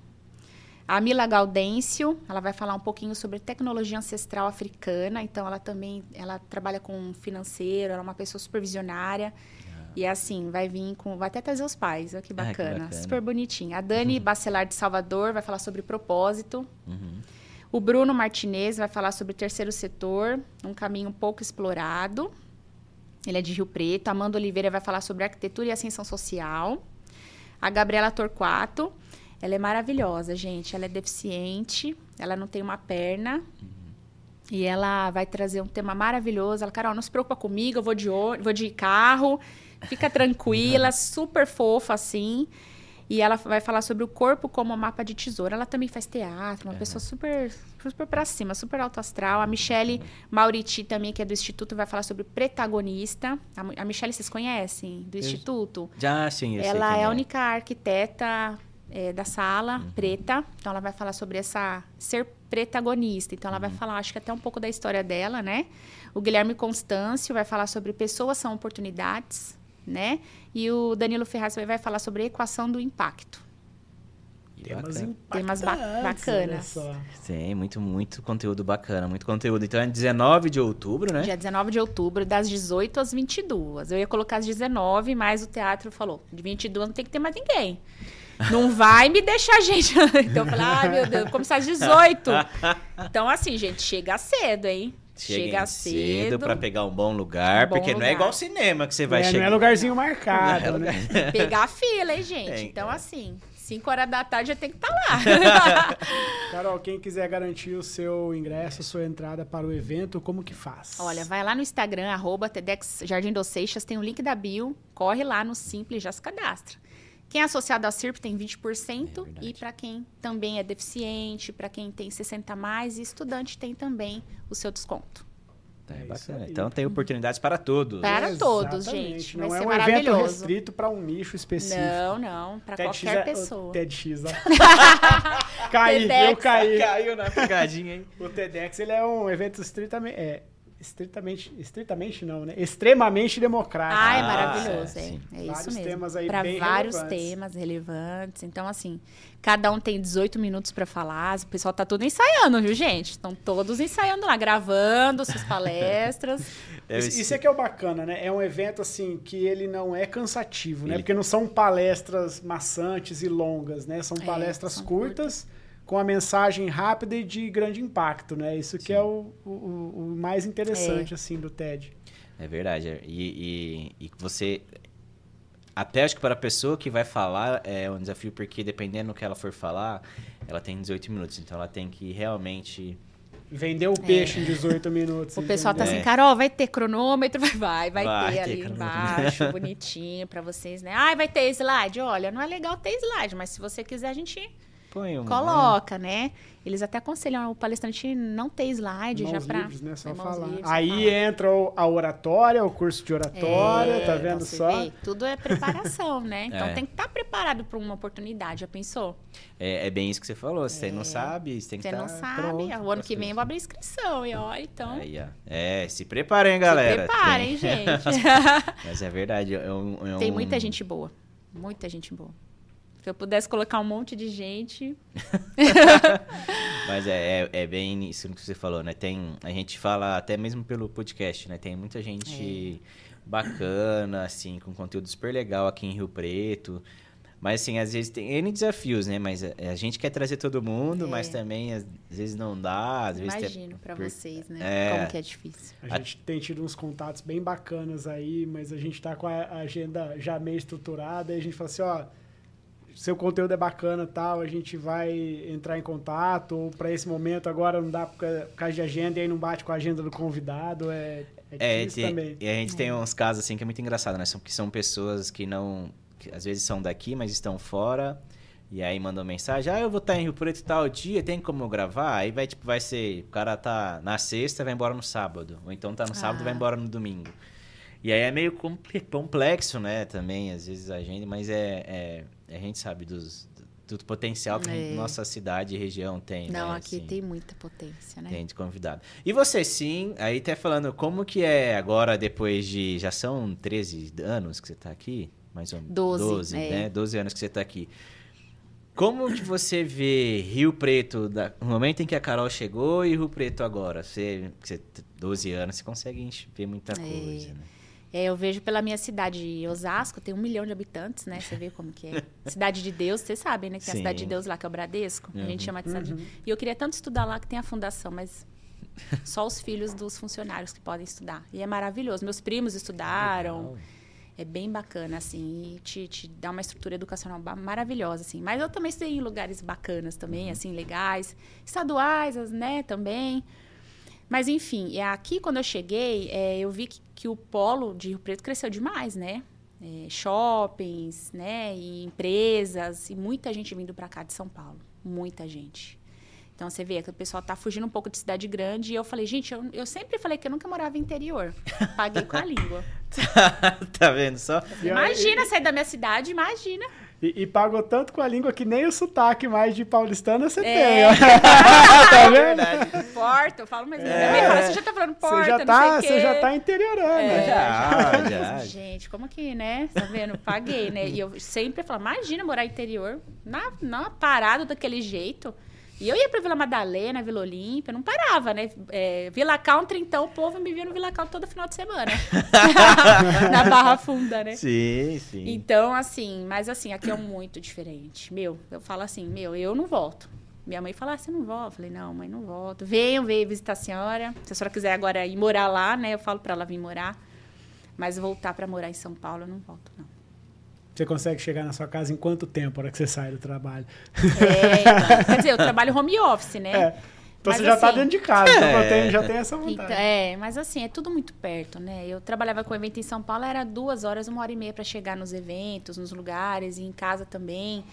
A Mila Gaudêncio, ela vai falar um pouquinho sobre tecnologia ancestral africana. Então, ela também ela trabalha com financeiro, ela é uma pessoa supervisionária. Ah. E assim, vai vir com. Vai até trazer os pais, olha que bacana. Ah, que bacana. Super bonitinha. A Dani uhum. Bacelar de Salvador vai falar sobre propósito. Uhum. O Bruno Martinez vai falar sobre terceiro setor, um caminho pouco explorado. Ele é de Rio Preto. A Amanda Oliveira vai falar sobre arquitetura e ascensão social. A Gabriela Torquato, ela é maravilhosa, gente. Ela é deficiente, ela não tem uma perna. Uhum. E ela vai trazer um tema maravilhoso. Ela, Carol, não se preocupa comigo, eu vou de, vou de carro. Fica tranquila, super fofa assim. E ela vai falar sobre o corpo como mapa de tesoura. Ela também faz teatro, uma é. pessoa super, super pra cima, super alto astral. A Michele Mauriti também, que é do Instituto, vai falar sobre protagonista. A, a Michele, vocês conhecem? Do eu, Instituto? Já, sim. Eu ela é a é. única arquiteta é, da sala, uhum. preta. Então, ela vai falar sobre essa ser protagonista. Então, ela uhum. vai falar, acho que até um pouco da história dela, né? O Guilherme Constâncio vai falar sobre pessoas são oportunidades né? E o Danilo Ferraz vai falar sobre a equação do impacto. Temas, Temas ba bacanas. Sim, muito, muito conteúdo bacana, muito conteúdo. Então é 19 de outubro, né? Dia 19 de outubro, das 18 às 22. Eu ia colocar às 19, mas o teatro falou: de 22 não tem que ter mais ninguém. Não vai me deixar a gente. então eu falei: ai ah, meu Deus, começar às 18. Então, assim, gente, chega cedo, hein? Chega cedo, cedo para pegar um bom lugar, um bom porque lugar. não é igual cinema que você vai é, chegar. Não é lugarzinho marcado, é lugar... né? Pegar a fila, hein, gente? É, então, assim, 5 horas da tarde já tem que estar tá lá. Carol, quem quiser garantir o seu ingresso, a sua entrada para o evento, como que faz? Olha, vai lá no Instagram, arroba TEDx Jardim dos Seixas, tem o um link da bio, corre lá no Simples, já se cadastra. Quem é associado ao CIRP tem 20%, é e para quem também é deficiente, para quem tem 60 a mais e estudante tem também o seu desconto. É, é bacana. Então tem oportunidades para todos. Para todos, gente. Não Vai é um evento restrito para um nicho específico. Não, não. Para qualquer é, pessoa. TEDx, ó. Caí, eu caí. Caiu na pegadinha, hein? o TEDx, ele é um evento estritamente... É, estritamente, estritamente não, né? Extremamente democrático. Ah, é Ah, maravilhoso, é, é. É isso Vários mesmo. temas aí Pra bem vários relevantes. temas relevantes. Então, assim, cada um tem 18 minutos pra falar. O pessoal tá tudo ensaiando, viu, gente? Estão todos ensaiando lá, gravando suas palestras. Isso, é que é o bacana, né? É um evento assim que ele não é cansativo, né? Ele- Porque não são palestras maçantes e longas, né? São É, palestras são curtas com a mensagem rápida e de grande impacto, né? Isso que é o, o- o- mais interessante assim do TED. É verdade. é. E, e, e você. Até acho que para a pessoa que vai falar é um desafio, porque dependendo do que ela for falar, ela tem 18 minutos. Então ela tem que realmente. Vender o peixe em 18 minutos. É. O pessoal tá entendeu? assim, Carol, vai ter cronômetro? Vai, vai, vai, Vai ter ter ali cronômetro. embaixo, bonitinho pra vocês, né? Ai, vai ter slide? Olha, não é legal ter slide, mas se você quiser, a gente Põe um. coloca, né? Eles até aconselham o palestrante não ter slide já Mãos pra... livres, né? Só mãos falar. livres, Aí falar. entra o- a oratória, o curso de oratória, É, tá então vendo você só? vê, tudo é preparação, né? Então É. tem que estar preparado para uma oportunidade, já pensou? É, é bem isso que você falou. Você não É. sabe, você tem que Você estar. não sabe, pronto o ano que vem eu vou abrir inscrição, e ó, então... Aí, ó. É, se preparem, galera. Se preparem, Tem- gente. Mas é verdade. É um, é Tem um- muita gente boa. Muita gente boa. Se eu pudesse colocar um monte de gente. Mas é, é, é bem isso que você falou, né? Tem, a gente fala até mesmo pelo podcast, né? Tem muita gente bacana, assim, com conteúdo super legal aqui em Rio Preto. Mas, assim, às vezes tem N desafios, né? Mas a, a gente quer trazer todo mundo, É. mas também às, vezes não dá. Às vezes tem- Imagino pra vocês, né? É. Como que é difícil. A gente tem tido uns contatos bem bacanas aí, mas a gente tá com a agenda já meio estruturada, e a gente fala assim, ó, seu conteúdo é bacana tal, a gente vai entrar em contato, ou para esse momento agora não dá por ca- por causa de agenda, e aí não bate com a agenda do convidado, é, é É, tem- também. e a gente tem uns casos assim que é muito engraçado, né? São, que são pessoas que não. Que às vezes são daqui, mas estão fora. E aí mandam mensagem, ah, eu vou estar em Rio Preto tal dia, tem como eu gravar? Aí vai, tipo, vai ser, o cara tá na sexta, vai embora no sábado. Ou então tá no sábado, Ah. vai embora no domingo. E aí é meio comple- complexo, né, também, às vezes a gente, mas é, é- a gente sabe dos, do, do potencial que É. nossa cidade e região tem, Não, né, aqui assim. tem muita potência, né? Tem de convidado. E você, sim, aí tá falando, como que é agora, depois de. Já são 13 anos que você tá aqui? Mais ou menos. Doze, 12, é. né? 12 anos que você tá aqui. Como que você vê Rio Preto, da- no momento em que a Carol chegou e Rio Preto agora? Você, você tem 12 anos, você consegue ver muita É. coisa, né? É, eu vejo pela minha cidade, Osasco, tem um milhão de habitantes, né? Você vê como que é. Cidade de Deus, vocês sabem, né? Que tem a. Cidade de Deus lá, que é o Bradesco. A gente Uhum. chama de cidade de... E eu queria tanto estudar lá que tem a fundação, mas só os filhos dos funcionários que podem estudar. E é maravilhoso. Meus primos estudaram. Legal. É bem bacana, assim, e te, te dá uma estrutura educacional maravilhosa, assim. Mas eu também estudei em lugares bacanas também, Uhum. assim, legais. Estaduais, as- né, também. Mas, enfim, é aqui quando eu cheguei, é, eu vi que, que o polo de Rio Preto cresceu demais, né? É, shoppings, né, e empresas, e muita gente vindo para cá de São Paulo. Muita gente. Então, você vê que o pessoal tá fugindo um pouco de cidade grande. E eu falei, gente, eu, eu sempre falei que eu nunca morava em interior. Paguei com a língua. tá vendo só? Imagina sair da minha cidade, imagina. E, e pagou tanto com a língua que nem o sotaque mais de paulistana você É. tem, ó. tá vendo? Porta, eu falo, mas É. fala, você já tá falando porta, Você já não tá, sei o quê. você já tá interiorando, É, né? Já, já. Gente, como que, né? Tá vendo? Paguei, né? E eu sempre falo, imagina morar no interior, na, na parada daquele jeito. E eu ia pra Vila Madalena, Vila Olímpia, não parava, né? É, Vila Country, então, o povo me via no Vila Country todo final de semana. na Barra Funda, né? Sim, sim. Então, assim, mas assim, aqui é muito diferente. Meu, eu falo assim, meu, eu não volto. Minha mãe fala, ah, você não volta? Eu falei, não, mãe, não volto. Venham, venham visitar a senhora. Se a senhora quiser agora ir morar lá, né? Eu falo pra ela vir morar. Mas voltar pra morar em São Paulo, eu não volto, não. Você consegue chegar na sua casa em quanto tempo, a hora que você sai do trabalho? É, então, quer dizer, eu trabalho home office, né? É. Então Mas você já tá assim- dentro de casa, então É. já tem, já tem essa vontade. Então, é, mas assim, é tudo muito perto, né? Eu trabalhava com evento em São Paulo, era duas horas, uma hora e meia para chegar nos eventos, nos lugares, e em casa também.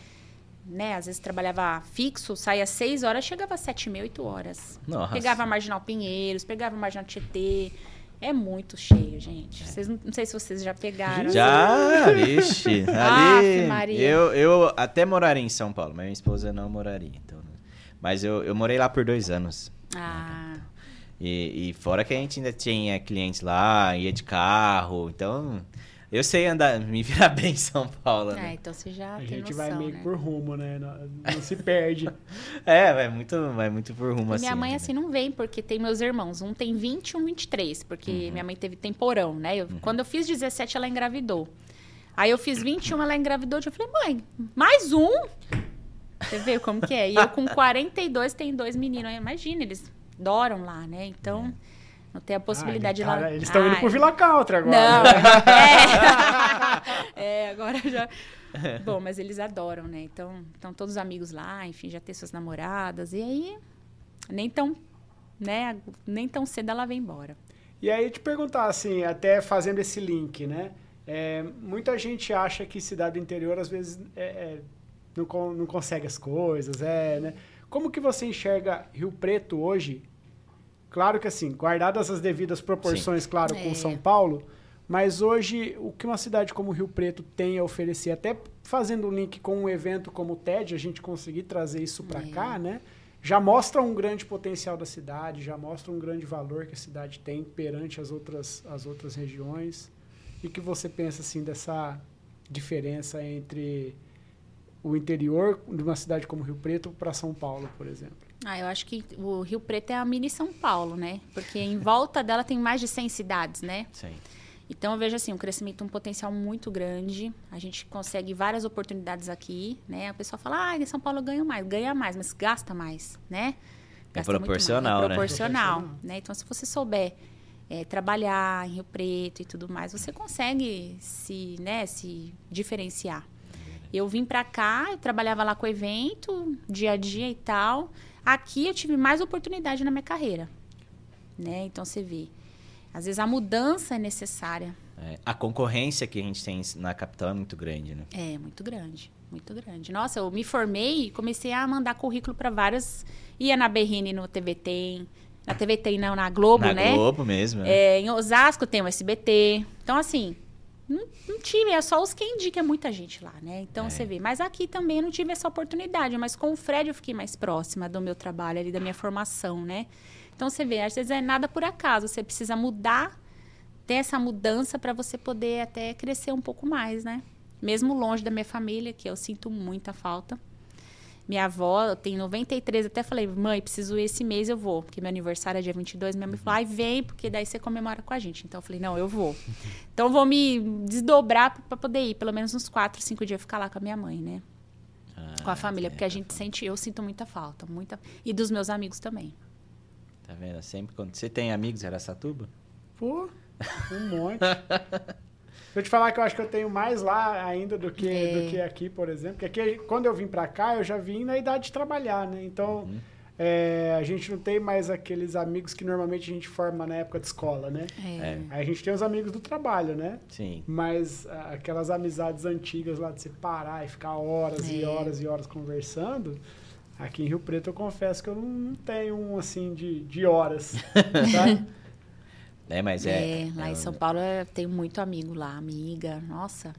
Né? Às vezes trabalhava fixo, saía seis horas, chegava às sete e meia, oito horas. Nossa. Pegava a Marginal Pinheiros, pegava a Marginal Tietê. É muito cheio, gente. Vocês não, não sei se vocês já pegaram. Já, vixe. Ali, Aff, Maria. eu, eu até moraria em São Paulo, mas minha esposa não moraria. Então, mas eu, eu morei lá por dois anos. Ah, E, e fora que a gente ainda tinha clientes lá, ia de carro, então eu sei andar, me virar bem em São Paulo, É, né? então você já A tem gente noção, vai meio né? por rumo, né? Não, não se perde. É, vai muito, vai muito por rumo E assim. minha mãe, né? assim, não vem, porque tem meus irmãos. Um tem 20 e um 23, porque Uhum. minha mãe teve temporão, né? Eu- Quando eu fiz 17, ela engravidou. Aí eu fiz 21, ela engravidou. Eu falei, mãe, mais um? Você vê como que é? E eu com 42 tenho dois meninos. Aí, Imagina, eles adoram lá, né? Então, não tem a possibilidade Ah, de lá... eles estão indo Ai, pro Vila Country agora. Não, né? é. é, agora já. Bom, mas eles adoram, né? Então, estão todos os amigos lá, enfim, já tem suas namoradas. E aí, nem tão, né? Nem tão cedo ela vem embora. E aí te perguntar assim, até fazendo esse link, né? É, muita gente acha que cidade do interior às vezes é, é, não, não consegue as coisas, é, né? Como que você enxerga Rio Preto hoje? Claro que assim, guardadas as devidas proporções, claro, com É. São Paulo, mas hoje o que uma cidade como Rio Preto tem a oferecer, até fazendo um link com um evento como o TED, a gente conseguir trazer isso para É. cá, né? Já mostra um grande potencial da cidade, já mostra um grande valor que a cidade tem perante as outras, as outras regiões. E que você pensa assim dessa diferença entre o interior de uma cidade como Rio Preto para São Paulo, por exemplo? Ah, eu acho que o Rio Preto é a mini São Paulo, né? Porque em volta dela tem mais de 100 cidades, né? Sim. Então eu vejo assim, um crescimento, um potencial muito grande. A gente consegue várias oportunidades aqui, né? A pessoa fala, ah, em São Paulo eu ganho mais, ganha mais, mas gasta mais, né? É Gasta muito mais. proporcional, é né? proporcional, Proporcional. né? Então se você souber é, trabalhar em Rio Preto e tudo mais, você consegue se, né, se diferenciar. Eu vim pra cá, eu trabalhava lá com evento, dia a dia e tal. Aqui eu tive mais oportunidade na minha carreira, né? Então você vê. Às vezes a mudança é necessária. É, a concorrência que a gente tem na capital é muito grande, né? É, muito grande, muito grande. Nossa, eu me formei e comecei a mandar currículo para várias. Ia na Berrine no TV Tem, na TV Tem não, na Globo, na né? Globo mesmo. né? É, em Osasco tem o SBT. Então, assim, não, tive, é só os que indica, muita gente lá, né? Então É. você vê. Mas aqui também eu não tive essa oportunidade. Mas com o Fred eu fiquei mais próxima do meu trabalho ali, da minha formação, né? Então você vê, às vezes é nada por acaso. Você precisa mudar, ter essa mudança para você poder até crescer um pouco mais, né? Mesmo longe da minha família, que eu sinto muita falta. Minha avó tem 93, até falei, mãe, preciso ir esse mês, eu vou. Porque meu aniversário é dia 22, minha mãe falou, ai, vem, porque daí você comemora com a gente. Então eu falei, não, eu vou. Então eu vou me desdobrar para poder ir, pelo menos uns 4, 5 dias ficar lá com a minha mãe, né? com a Ah, família, é, porque a gente sente, eu sinto muita falta, muita. E dos meus amigos também. Tá vendo? Sempre quando você tem amigos em Araçatuba? Pô, um monte. Deixa eu te falar que eu acho que eu tenho mais lá ainda do que, É. do que aqui, por exemplo. Porque aqui, quando eu vim pra cá, eu já vim na idade de trabalhar, né? Então, é, a gente não tem mais aqueles amigos que normalmente a gente forma na época de escola, né? É. Aí a gente tem os amigos do trabalho, né? Sim. Mas aquelas amizades antigas lá de você parar e ficar horas e É. horas e horas conversando, aqui em Rio Preto eu confesso que eu não, não tenho um assim de, de horas, sabe? É, mas é. É, lá é em São Paulo eu tenho muito amigo lá, amiga. Nossa.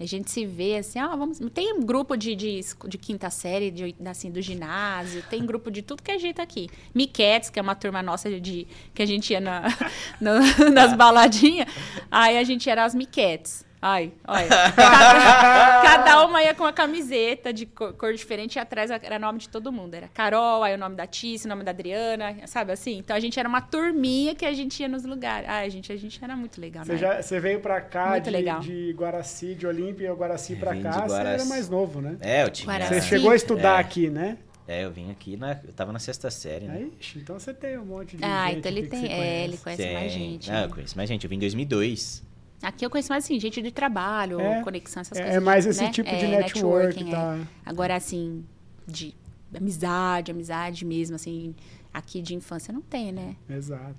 A gente se vê assim, ah, vamos. Tem um grupo de, de, de quinta série, de, assim, do ginásio, tem grupo de tudo que é jeito aqui. Miquetes, que é uma turma nossa de, que a gente ia na, na- nas baladinhas. Aí a gente era as Miquetes. Ai, olha. Cada, cada uma ia com uma camiseta de cor, cor diferente e atrás era nome de todo mundo. Era Carol, aí o nome da Tice, o nome da Adriana, sabe assim? Então a gente era uma turminha que a gente ia nos lugares. Ai, gente, a gente era muito legal, Você, né? já, você veio pra cá Muito de, legal. de Guaraci, de Olímpia, Guaraci pra Vim de cá, você era Guaraci. mais novo, né? É, eu tinha. Guaraci. Você chegou a estudar É. aqui, né? É, eu vim aqui na. Eu tava na sexta série, né? Aí, então você tem um monte de Ah, gente então ele tem. É, ele conhece. conhece mais Tem. gente. Ah, eu conheço mais gente. Eu vim em 2002. Aqui eu conheço mais assim, gente de trabalho, É, conexão, essas é- coisas. é mais esse né? tipo de É, network, networking, tá? é. Agora, assim, de amizade, amizade mesmo, assim, aqui de infância não tem, né? Exato.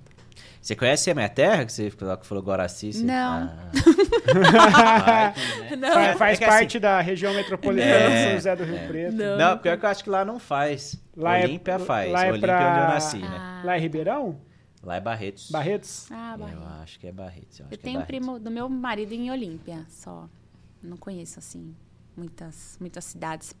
Você conhece a minha terra? Que você falou que falou Guaraci? Você... Não. Ah. Que, né? Não. Fa- faz É assim- parte da região metropolitana É, de São José do Rio é. Preto. Não. Não, pior que eu acho que lá não faz. Lá é- Olímpia faz. lá é Olímpia pra- é onde eu nasci, né? Ah. Lá em Ribeirão? Lá é Barretos. Barretos? Ah, Eu Bahia. acho que é Barretos. Eu, acho Eu que tenho é um Barretos. primo do meu marido em Olímpia, só. Não conheço, assim, muitas, muitas cidades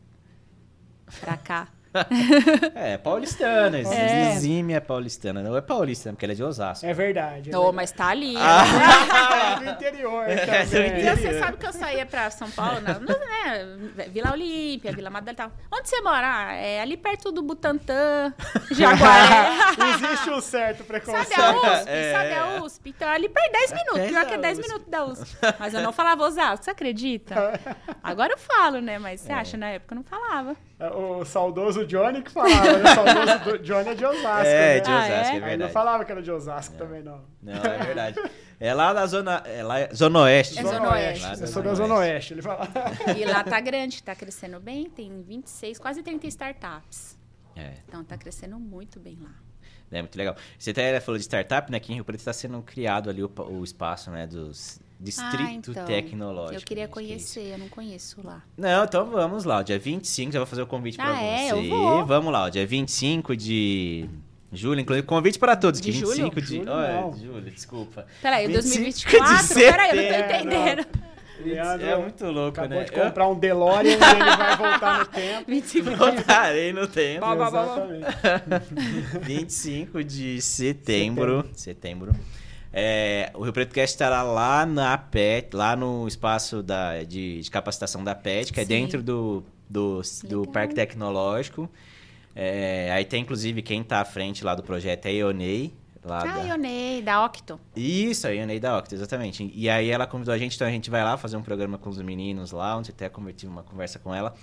pra cá. É, paulistana. É. Exime é paulistana. Não é paulistana, porque ela é de Osasco. É verdade. É Ô, mas tá ali. verdade. do interior É, também. do interior. você sabe que eu saía pra São Paulo, na, no- né, Vila Olímpia, Vila Madalena e tal. Onde você mora? Ah, é ali perto do Butantã, Jaguaré. Existe um certo Sabe preconceito. a USP? É. Sabe a USP? Então, ali perto 10 minutos. perto Pior que é 10 USP. minutos da USP. Mas eu não falava Osasco, você acredita? Agora eu falo, né? Mas É. você acha, na época eu não falava. O saudoso Johnny que falava, né? O saudoso do- Johnny é de Osasco, É, né? de Ah, Osasco, é? é, Aí não verdade. falava que era de Osasco também, não. Não, é verdade. É lá na zona. É lá, zona Oeste. É Zona Oeste. Lá Eu sou da Zona Oeste, ele fala. E lá tá grande, tá crescendo bem. Tem 26, quase 30 startups. É, Então tá crescendo muito bem lá. É muito legal. Você até falou de startup, né? Aqui em Rio Preto está sendo criado ali o, o espaço, né? Dos Distrito Ah, então. Tecnológico. Eu queria né, que é conhecer, eu não conheço lá. Não, então vamos lá. Dia 25, já vou fazer o convite pra Ah, é? você. Eu vou. Vamos lá, dia 25 de julho, inclusive convite para todos. De que 25 de. julho? Olha, Não. julho, desculpa. Peraí, 25 2024? de Peraí, eu não tô setembro. entendendo. Leandro é muito louco, Acabou né? de comprar um DeLorean e ele vai voltar no tempo. 25 Eu voltarei no tempo. Bom, bom. Exatamente. 25 de setembro. Setembro. É, o Rio Preto Cast estará lá na PET, lá no espaço da, de, de capacitação da PET, que é Sim. dentro do, do, do. Parque Tecnológico. É, aí tem, inclusive, quem está à frente lá do projeto é a Ionei. Lá Ah, da... Ionei, da Octo. Isso, a Ionei da Octa, exatamente. E aí ela convidou a gente, então a gente vai lá fazer um programa com os meninos lá, onde até converti uma conversa com ela.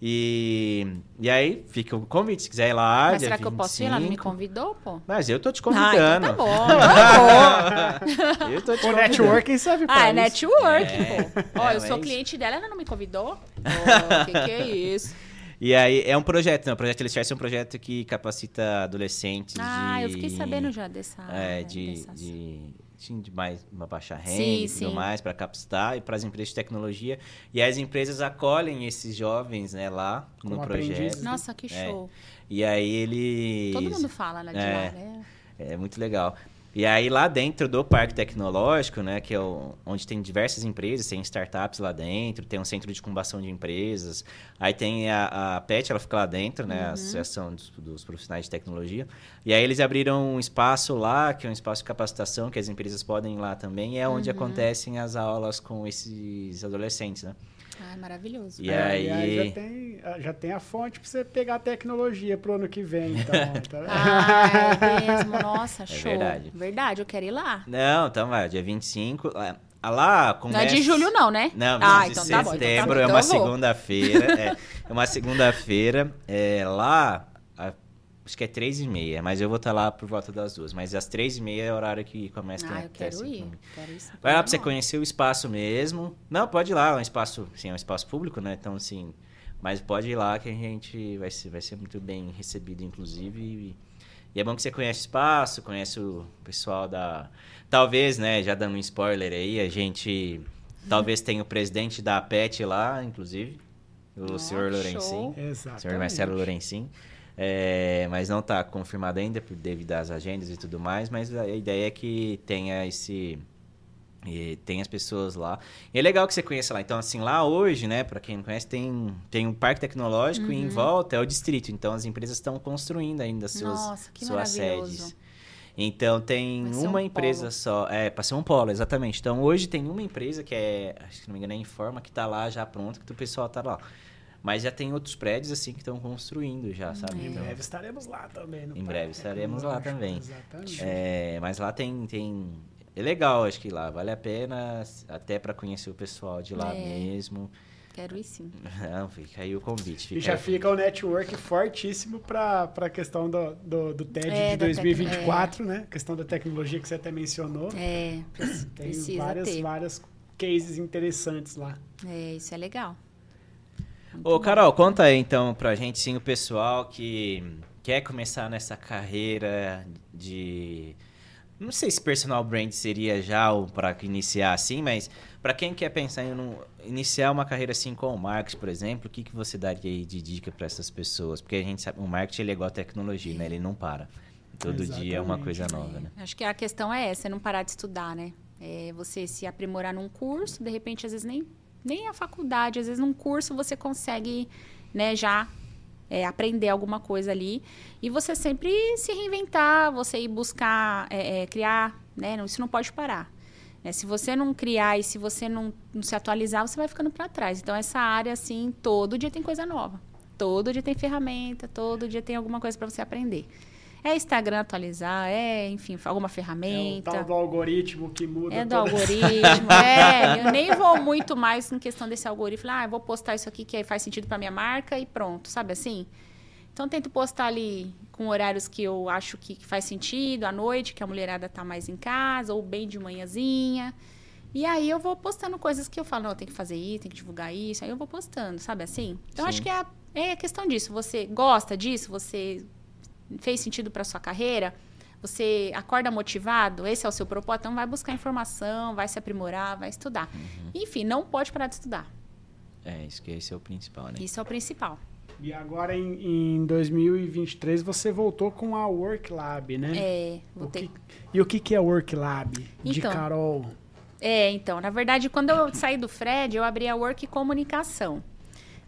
E, e aí fica o convite, se quiser ir lá. Mas será que eu posso ir? Ela não me 25. convidou, pô? Mas eu tô te Ah, convidando. então tá bom. então tá bom. eu tô te O convidando. networking serve pra Ah, é isso. network, É. pô. Ó, É, eu sou mas- cliente dela, ela não me convidou? Ô, que que é isso? E aí é um projeto, né? O projeto Alicerce é um projeto que capacita adolescentes Ah, de... eu fiquei sabendo já dessa... É, de, dessas- de, sim, de mais uma baixa renda Sim, e tudo sim. mais para capacitar e para as empresas de tecnologia. E as empresas acolhem esses jovens, né, lá no Como projeto. aprendizes. Nossa, que É. show. E aí eles... Todo mundo fala lá de É. lá, né? É muito legal. E aí lá dentro do Parque Tecnológico, né, que é o- onde tem diversas empresas, tem startups lá dentro, tem um centro de incubação de empresas, aí tem a, a PET, ela fica lá dentro, né, Uhum. a Associação dos, dos Profissionais de Tecnologia, e aí eles abriram um espaço lá, que é um espaço de capacitação, que as empresas podem ir lá também, e é onde Uhum. acontecem as aulas com esses adolescentes, né. Ah, maravilhoso. E É, aí... já, tem, já tem a fonte pra você pegar a tecnologia pro ano que vem, então. tá? Ah, é mesmo. Nossa, show. verdade. Verdade, eu quero ir lá. Não, então vai, dia 25, lá, lá começa... Não é de julho, não, né? Não, ah, de então tá bom. setembro então tá bom, é então uma segunda-feira. É, é uma segunda-feira. É, lá, acho que é três e meia, mas eu vou estar lá por volta das duas. Mas às três e meia é o horário que começa a Ah, eu quero ir. Quero ir. Vai lá pra você conhecer o espaço mesmo. Não, pode ir lá, é um espaço, sim, é um espaço público, né? Então, assim, mas pode ir lá que a gente vai ser, vai ser muito bem recebido, inclusive. E, e é bom que você conhece o espaço, conhece o pessoal da. Talvez, né, já dando um spoiler aí, a gente. Talvez tenha o presidente da PET lá, inclusive. O Ó, senhor. Lourencin. Exatamente. Senhor Marcelo Lourencin. É, mas não está confirmado ainda devido às agendas e tudo mais, mas a ideia é que tenha esse e tem as pessoas lá. E é legal que você conheça lá. Então, assim, lá hoje, né, para quem não conhece, tem, tem um parque tecnológico e Uhum. em volta é o distrito. Então, as empresas estão construindo ainda seus, Nossa, que suas sedes. Então, tem uma um empresa polo. só. É, para ser um polo, exatamente. Então, hoje tem uma empresa que é, acho que não me engano, é Informa, que tá lá já pronta, que o pessoal tá lá. Mas já tem outros prédios, assim, que estão construindo já, sabe? Em Então, breve estaremos lá também. no Em Parque breve estaremos lá também. Exatamente. É, mas lá tem, tem. É legal, acho que lá vale a pena, até para conhecer o pessoal de lá É. mesmo. Quero ir sim. Não, fica aí o convite. E já aí. fica o network fortíssimo para a questão do, do, do TED É, de da tec- 2024, né? questão da tecnologia que você até mencionou. É, Tem várias, ter. várias cases interessantes lá. É, isso é legal. Muito Ô, bom. Carol, conta aí então pra gente, sim, o pessoal que quer começar nessa carreira de. Não sei se personal brand seria já o para iniciar assim, mas para quem quer pensar em um- iniciar uma carreira assim com o marketing, por exemplo, o que, que você daria aí de dica para essas pessoas? Porque a gente sabe, o marketing ele é igual a tecnologia, né? Ele não para. Todo dia é uma coisa nova, né? Acho que a questão é essa, é não parar de estudar, né? É você se aprimorar num curso, de repente, às vezes nem, nem a faculdade, às vezes num curso você consegue, né, já é, aprender alguma coisa ali. E você sempre se reinventar, você ir buscar, é, é, criar, né? Isso não pode parar. né? Se você não criar e se você não, não se atualizar, você vai ficando para trás. Então, essa área, assim, todo dia tem coisa nova. Todo dia tem ferramenta, todo dia tem alguma coisa para você aprender. É Instagram atualizar, é, enfim, alguma É o ferramenta. tal do algoritmo que muda É do toda- algoritmo, é. Eu nem vou muito mais em questão desse algoritmo. Ah, eu vou postar isso aqui que aí faz sentido para minha marca e pronto, sabe assim? Então, eu tento postar ali com horários que eu acho que, faz sentido, à noite, que a mulherada tá mais em casa, ou bem de manhãzinha. E aí eu vou postando coisas que eu falo, não, tem que fazer isso, tem que divulgar isso. Aí eu vou postando, sabe assim? Então, acho que é é a questão disso. Você gosta disso? Você fez sentido para sua carreira? Você acorda motivado? Esse é o seu propósito? Então, vai buscar informação, vai se aprimorar, vai estudar. Enfim, não pode parar de estudar. É, isso que esse é o principal, né? Isso é o principal. E agora em, em 2023 você voltou com a Work Lab, né? É, que- e o que, que é Work Lab? De Então. Carol. É, então, na verdade, quando eu saí do Fred, eu abri a Work Comunicação.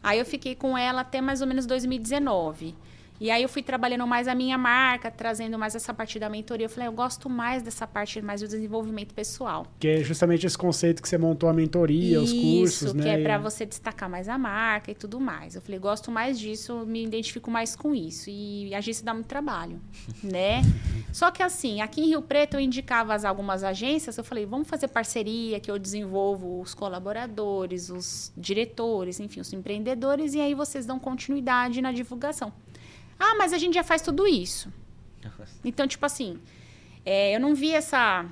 Aí eu fiquei com ela até mais ou menos 2019. E aí eu fui trabalhando mais a minha marca, trazendo mais essa parte da mentoria. Eu falei, eu gosto mais dessa parte mais do desenvolvimento pessoal. Que é justamente esse conceito que você montou a mentoria, os cursos, Isso, né? que é E- para você destacar mais a marca e tudo mais. Eu falei, gosto mais disso, me identifico mais com isso. E a agência dá muito trabalho, né? Só que assim, aqui em Rio Preto eu indicava as, algumas agências, eu falei, vamos fazer parceria, que eu desenvolvo os colaboradores, os diretores, enfim, os empreendedores, e aí vocês dão continuidade na divulgação. Ah, mas a gente já faz tudo isso. Então, tipo assim, é, eu não vi essa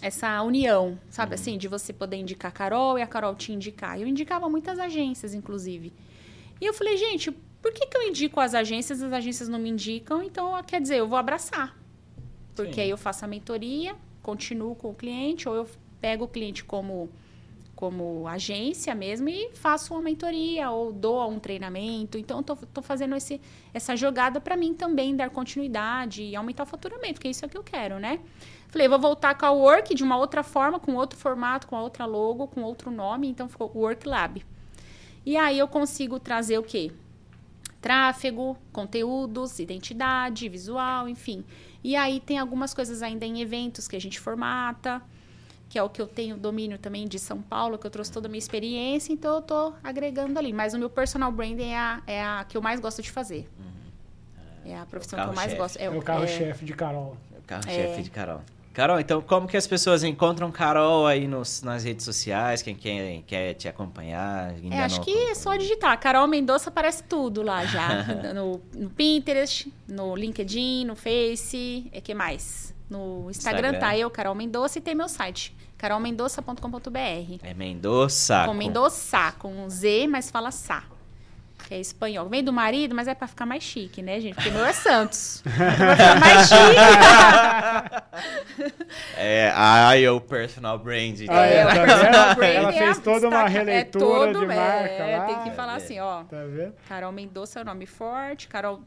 essa união, sabe assim, de você poder indicar a Carol e a Carol te indicar. Eu indicava muitas agências, inclusive. E eu falei, gente, por que, que eu indico as agências, as agências não me indicam? Então, quer dizer, eu vou abraçar. Porque Sim. aí eu faço a mentoria, continuo com o cliente, ou eu pego o cliente como, como agência mesmo e faço uma mentoria, ou dou um treinamento. Então, tô fazendo esse, essa jogada para mim também dar continuidade e aumentar o faturamento, porque isso é o que eu quero, né? Falei, vou voltar com a Work de uma outra forma, com outro formato, com outra logo, com outro nome, então ficou Work Lab. E aí eu consigo trazer o quê? Tráfego, conteúdos, identidade, visual, enfim. E aí tem algumas coisas ainda em eventos que a gente formata, que é o que eu tenho domínio também de São Paulo, que eu trouxe toda a minha experiência, então eu tô agregando ali. Mas o meu personal branding é a, é a que eu mais gosto de fazer. É a profissão que eu mais gosto. É o carro-chefe de Carol. É o carro-chefe de Carol. Carol, então como que as pessoas encontram Carol aí nos, nas redes sociais? Quem quer, quer te acompanhar? É, acho que é só digitar. Carol Mendonça aparece tudo lá já. no, no Pinterest, no LinkedIn, no Face, é que mais? No Instagram, Instagram. tá eu, Carol Mendonça, e tem meu site, carolmendoça.com.br. É Mendonça. Com Mendonça, com um Z, mas fala Sá. Que é espanhol. Vem do marido, mas é pra ficar mais chique, né, gente? Porque meu é Santos. Vai ficar mais chique. É, ai, o personal brand. Ah, É, é, o tá personal branding Ela é fez toda uma destaca- releitura é todo, de marca é, lá. Tem que falar É. assim, ó. Tá vendo? Carol Mendonça é o nome forte, Carol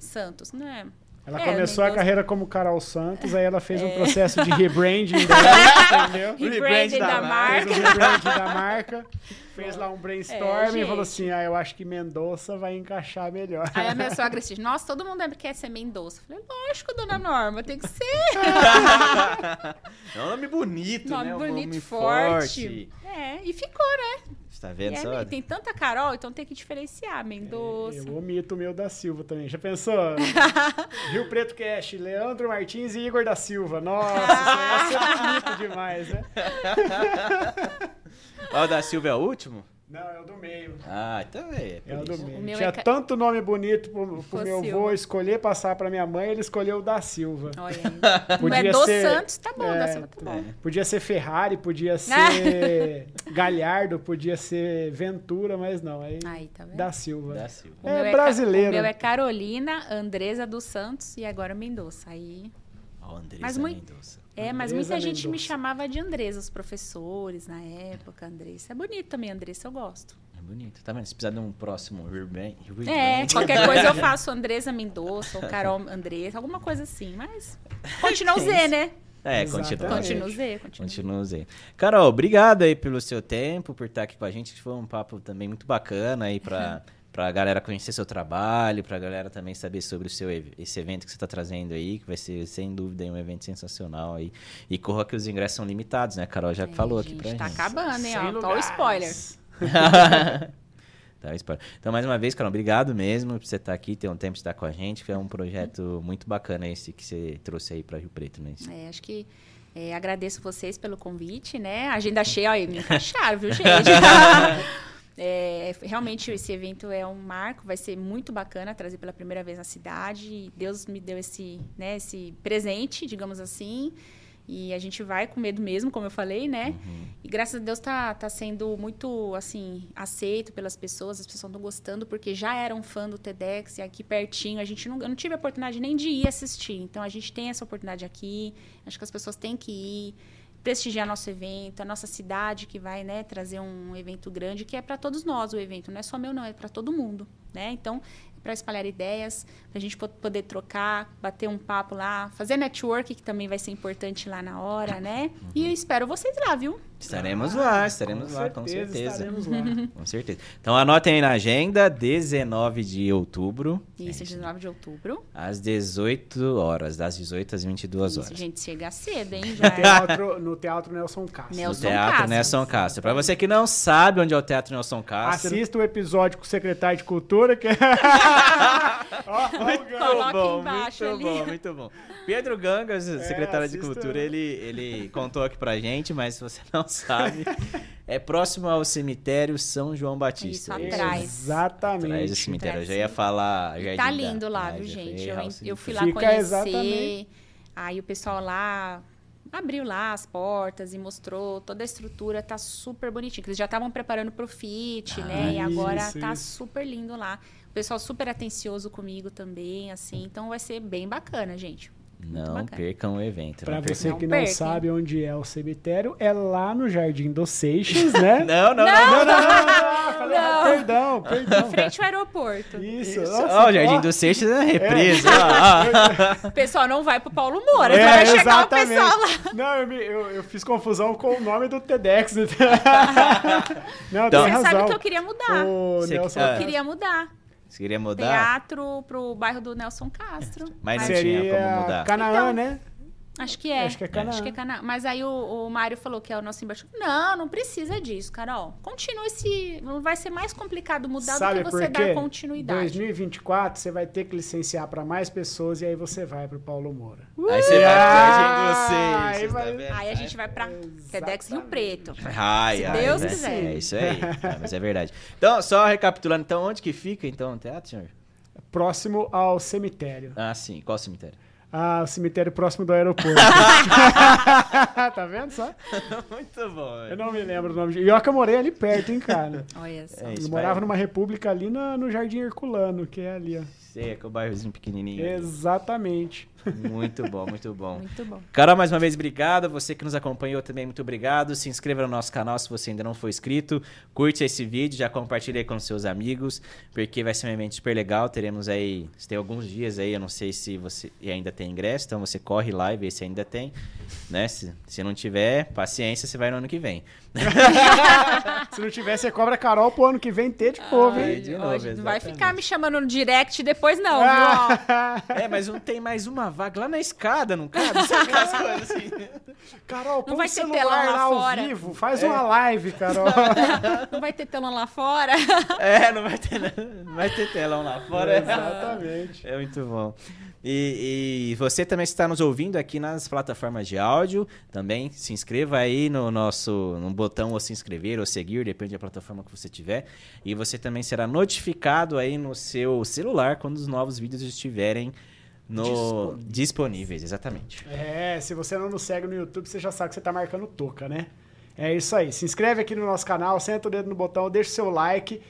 Santos, não é? Ela É, começou a carreira como Carol Santos, aí ela É. fez um processo de rebranding dela, entendeu? Rebranding da, da Fez marca. o rebranding da marca, fez lá um brainstorm É, e falou assim: ah, eu acho que Mendonça vai encaixar melhor. Aí a minha sogra disse, nossa, todo mundo quer ser Mendonça. Eu falei, lógico, dona Norma, tem que ser. É um nome bonito, Nome né? Um bonito, nome forte. É, e ficou, né? Você tá E vendo é, só? tem tanta Carol, então tem que diferenciar. Mendonça. Eu omito o meu da Silva também. Já pensou? Rio Preto Cash, Leandro Martins e Igor da Silva. Nossa, isso ia ser bonito demais, né? O da Silva é o último? Não, é o do meio. Ah, então é. É o do O meio. meu Tinha é ca- tanto nome bonito pro, pro meu avô escolher passar pra minha mãe, ele escolheu o da Silva. Olha aí. É Podia do ser- Santos, tá bom, é, da Silva tá bom. Podia ser Ferrari, podia ser Galhardo, podia ser Ventura, mas não. Aí Aí, tá vendo? da Silva. Da Silva. O É brasileiro. Ca- O meu é Carolina, Andresa dos Santos e agora Mendonça. Aí. Ó, o Andressa Mas muito- Mendonça. É, mas Andresa muita gente me chamava de Andresa, os professores na época, Andressa. É bonito também, Andressa, eu gosto. É bonito. Tá vendo? Se precisar de um próximo rebrand. É, qualquer coisa eu faço Andresa Mendonça ou Carol Andressa, alguma coisa assim, mas continua o Z, né? É, continua. Continua o Z, continua. Continua Z. Carol, obrigado aí pelo seu tempo, por estar aqui com a gente. Foi um papo também muito bacana aí pra, pra galera conhecer seu trabalho, pra galera também saber sobre o seu esse evento que você tá trazendo aí, que vai ser sem dúvida aí um evento sensacional aí. E corra que os ingressos são limitados, né? A Carol já É, falou aqui gente, pra Tá gente. acabando, hein? Ó, Qual o spoiler? Tá, spoiler. Então, mais uma vez, Carol, obrigado mesmo por você estar aqui, ter um tempo de estar com a gente, que é um projeto muito bacana esse que você trouxe aí pra Rio Preto, né? É, acho que é, agradeço vocês pelo convite, né? Agenda cheia, olha, me encaixaram, viu, gente? É, realmente esse evento é um marco, vai ser muito bacana trazer pela primeira vez na cidade. Deus me deu esse, né, esse presente, digamos assim. E a gente vai com medo mesmo, como eu falei, né? E graças a Deus tá, tá sendo muito, assim, aceito pelas pessoas. As pessoas estão gostando, porque já eram fã do TEDx e aqui pertinho. A gente não, eu não tive a oportunidade nem de ir assistir. Então, a gente tem essa oportunidade aqui. Acho que as pessoas têm que ir prestigiar nosso evento, a nossa cidade que vai, né, trazer um evento grande, que é para todos nós o evento. Não é só meu, não. É para todo mundo, né? Então, é para espalhar ideias, para a gente po- poder trocar, bater um papo lá, fazer network, que também vai ser importante lá na hora, né? E eu espero vocês lá, viu? Estaremos lá, estaremos lá, com certeza. Estaremos lá. Com certeza. Então anotem aí na agenda, 19 de outubro, Isso, 19 de outubro. às 18 horas, das 18 às 22 Isso, horas. gente, chega cedo, hein? Já é. Teatro, no Teatro Nelson Castro. No Nelson Teatro Castro. Nelson Castro. Pra você que não sabe onde é o Teatro Nelson Castro. Assista o episódio com o secretário de Cultura, que Ó, ó, o gancho. Coloca bom, embaixo muito ali. bom, muito bom. Pedro Gangas, secretário de assista. Cultura, ele, ele contou aqui pra gente, mas se você não sabe, é próximo ao cemitério São João Batista. Isso, atrás. Exatamente. Atrás do cemitério. Eu já Atrás, ia falar. Jardim Tá lindo lá, Paz, viu, já gente? Eu, eu fui lá Fica conhecer. exatamente- Aí o pessoal lá abriu lá as portas e mostrou toda a estrutura, tá super bonitinho. que Eles já estavam preparando pro fit, né? E Ah, agora isso, tá isso. super lindo lá. O pessoal super atencioso comigo também, assim. Então vai ser bem bacana, gente. Não percam o evento. Percam. você Não que não sabe onde é o cemitério, é lá no Jardim dos Seixas, né? Não, não, não. não, não, não, não, falei, Não. Perdão, perdão. Frente ao aeroporto. Isso. Isso. nossa, Ó, o Jardim dos Seixas é represa. ó. O pessoal não vai pro Paulo Moura, É, vai chegar o exatamente. pessoal lá. Não, eu, me- eu- eu fiz confusão com o nome do TEDx. não, Então- tem Você razão. sabe que eu queria mudar. O Você- Nelson. Eu queria mudar. Você queria mudar? Teatro pro bairro do Nelson Castro. Mas não Mas- tinha como seria mudar. Canaã, Então, né? Acho que é. Acho que é Canaã. Acho que é Canaã. Mas aí o, o Mário falou que é o nosso embaixador. Não, não precisa disso, Carol. Continua esse. Vai ser mais complicado mudar Sabe do que por você quê? dar continuidade. 2024 você vai ter que licenciar para mais pessoas e aí você vai pro Paulo Moura. Aí você vai Jardim dos aí tá vai-? Aí a gente vai pra TEDx Rio Preto. Ai, Se ai, Deus né? quiser. É isso aí. Ah, mas é verdade. Então, só recapitulando, então, onde que fica, então, o teatro, senhor? Próximo ao cemitério. Ah, sim. Qual cemitério? Ah, o cemitério próximo do aeroporto. tá vendo só? Muito bom, Eu não me lembro o nome. de- E eu que eu morei ali perto, hein, cara. Olha só. É Eu morava numa república ali na- no Jardim Herculano, que é ali, ó. Sei, é que é o bairrozinho pequenininho. Exatamente. Muito bom, muito bom. Muito bom. Carol, mais uma vez, obrigado. Você que nos acompanhou também, muito obrigado. Se inscreva no nosso canal se você ainda não for inscrito. Curte esse vídeo, já compartilha aí com seus amigos, porque vai ser um evento super legal. Teremos aí, tem alguns dias aí, eu não sei se você ainda tem ingresso, então você corre lá e vê se ainda tem. Né? Se, se não tiver, paciência, você vai no ano que vem. Se não tiver, você cobra a Carol pro ano que vem ter de novo, hein? de novo, não vai ficar me chamando no direct depois, não, viu? ó? É, mas não tem mais uma vaga lá na escada, não cabe? Sabe aquelas coisas assim? Carol, põe vai ter celular telão lá lá ao fora? vivo. Faz uma live, Carol. Não vai ter telão lá fora. É, não vai ter, não vai ter telão lá fora. Exatamente. É muito bom. E, e você também está nos ouvindo aqui nas plataformas de áudio. Também se inscreva aí no nosso no botão ou se inscrever ou seguir, depende da plataforma que você tiver. E você também será notificado aí no seu celular quando os novos vídeos estiverem no disponíveis, exatamente. É, se você não nos segue no YouTube, você já sabe que você tá marcando toca, né? É isso aí. Se inscreve aqui no nosso canal, senta o dedo no botão, deixa o seu like.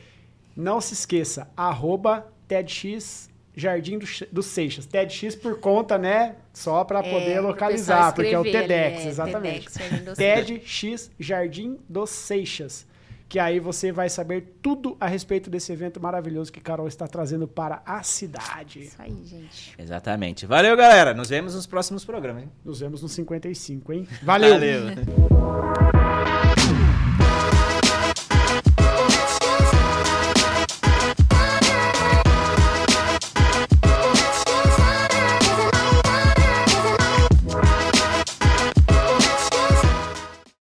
Não se esqueça, arroba TEDx Jardim do, Seixas. TEDx por conta, né? Só para É, poder localizar, porque é o TEDx, ali, é, exatamente. TEDx, Jardim. TEDx Jardim dos Seixas. Que aí você vai saber tudo a respeito desse evento maravilhoso que Carol está trazendo para a cidade. Isso aí, gente. Exatamente. Valeu, galera. Nos vemos nos próximos programas. hein? Nos vemos no 55, hein? Valeu. Valeu.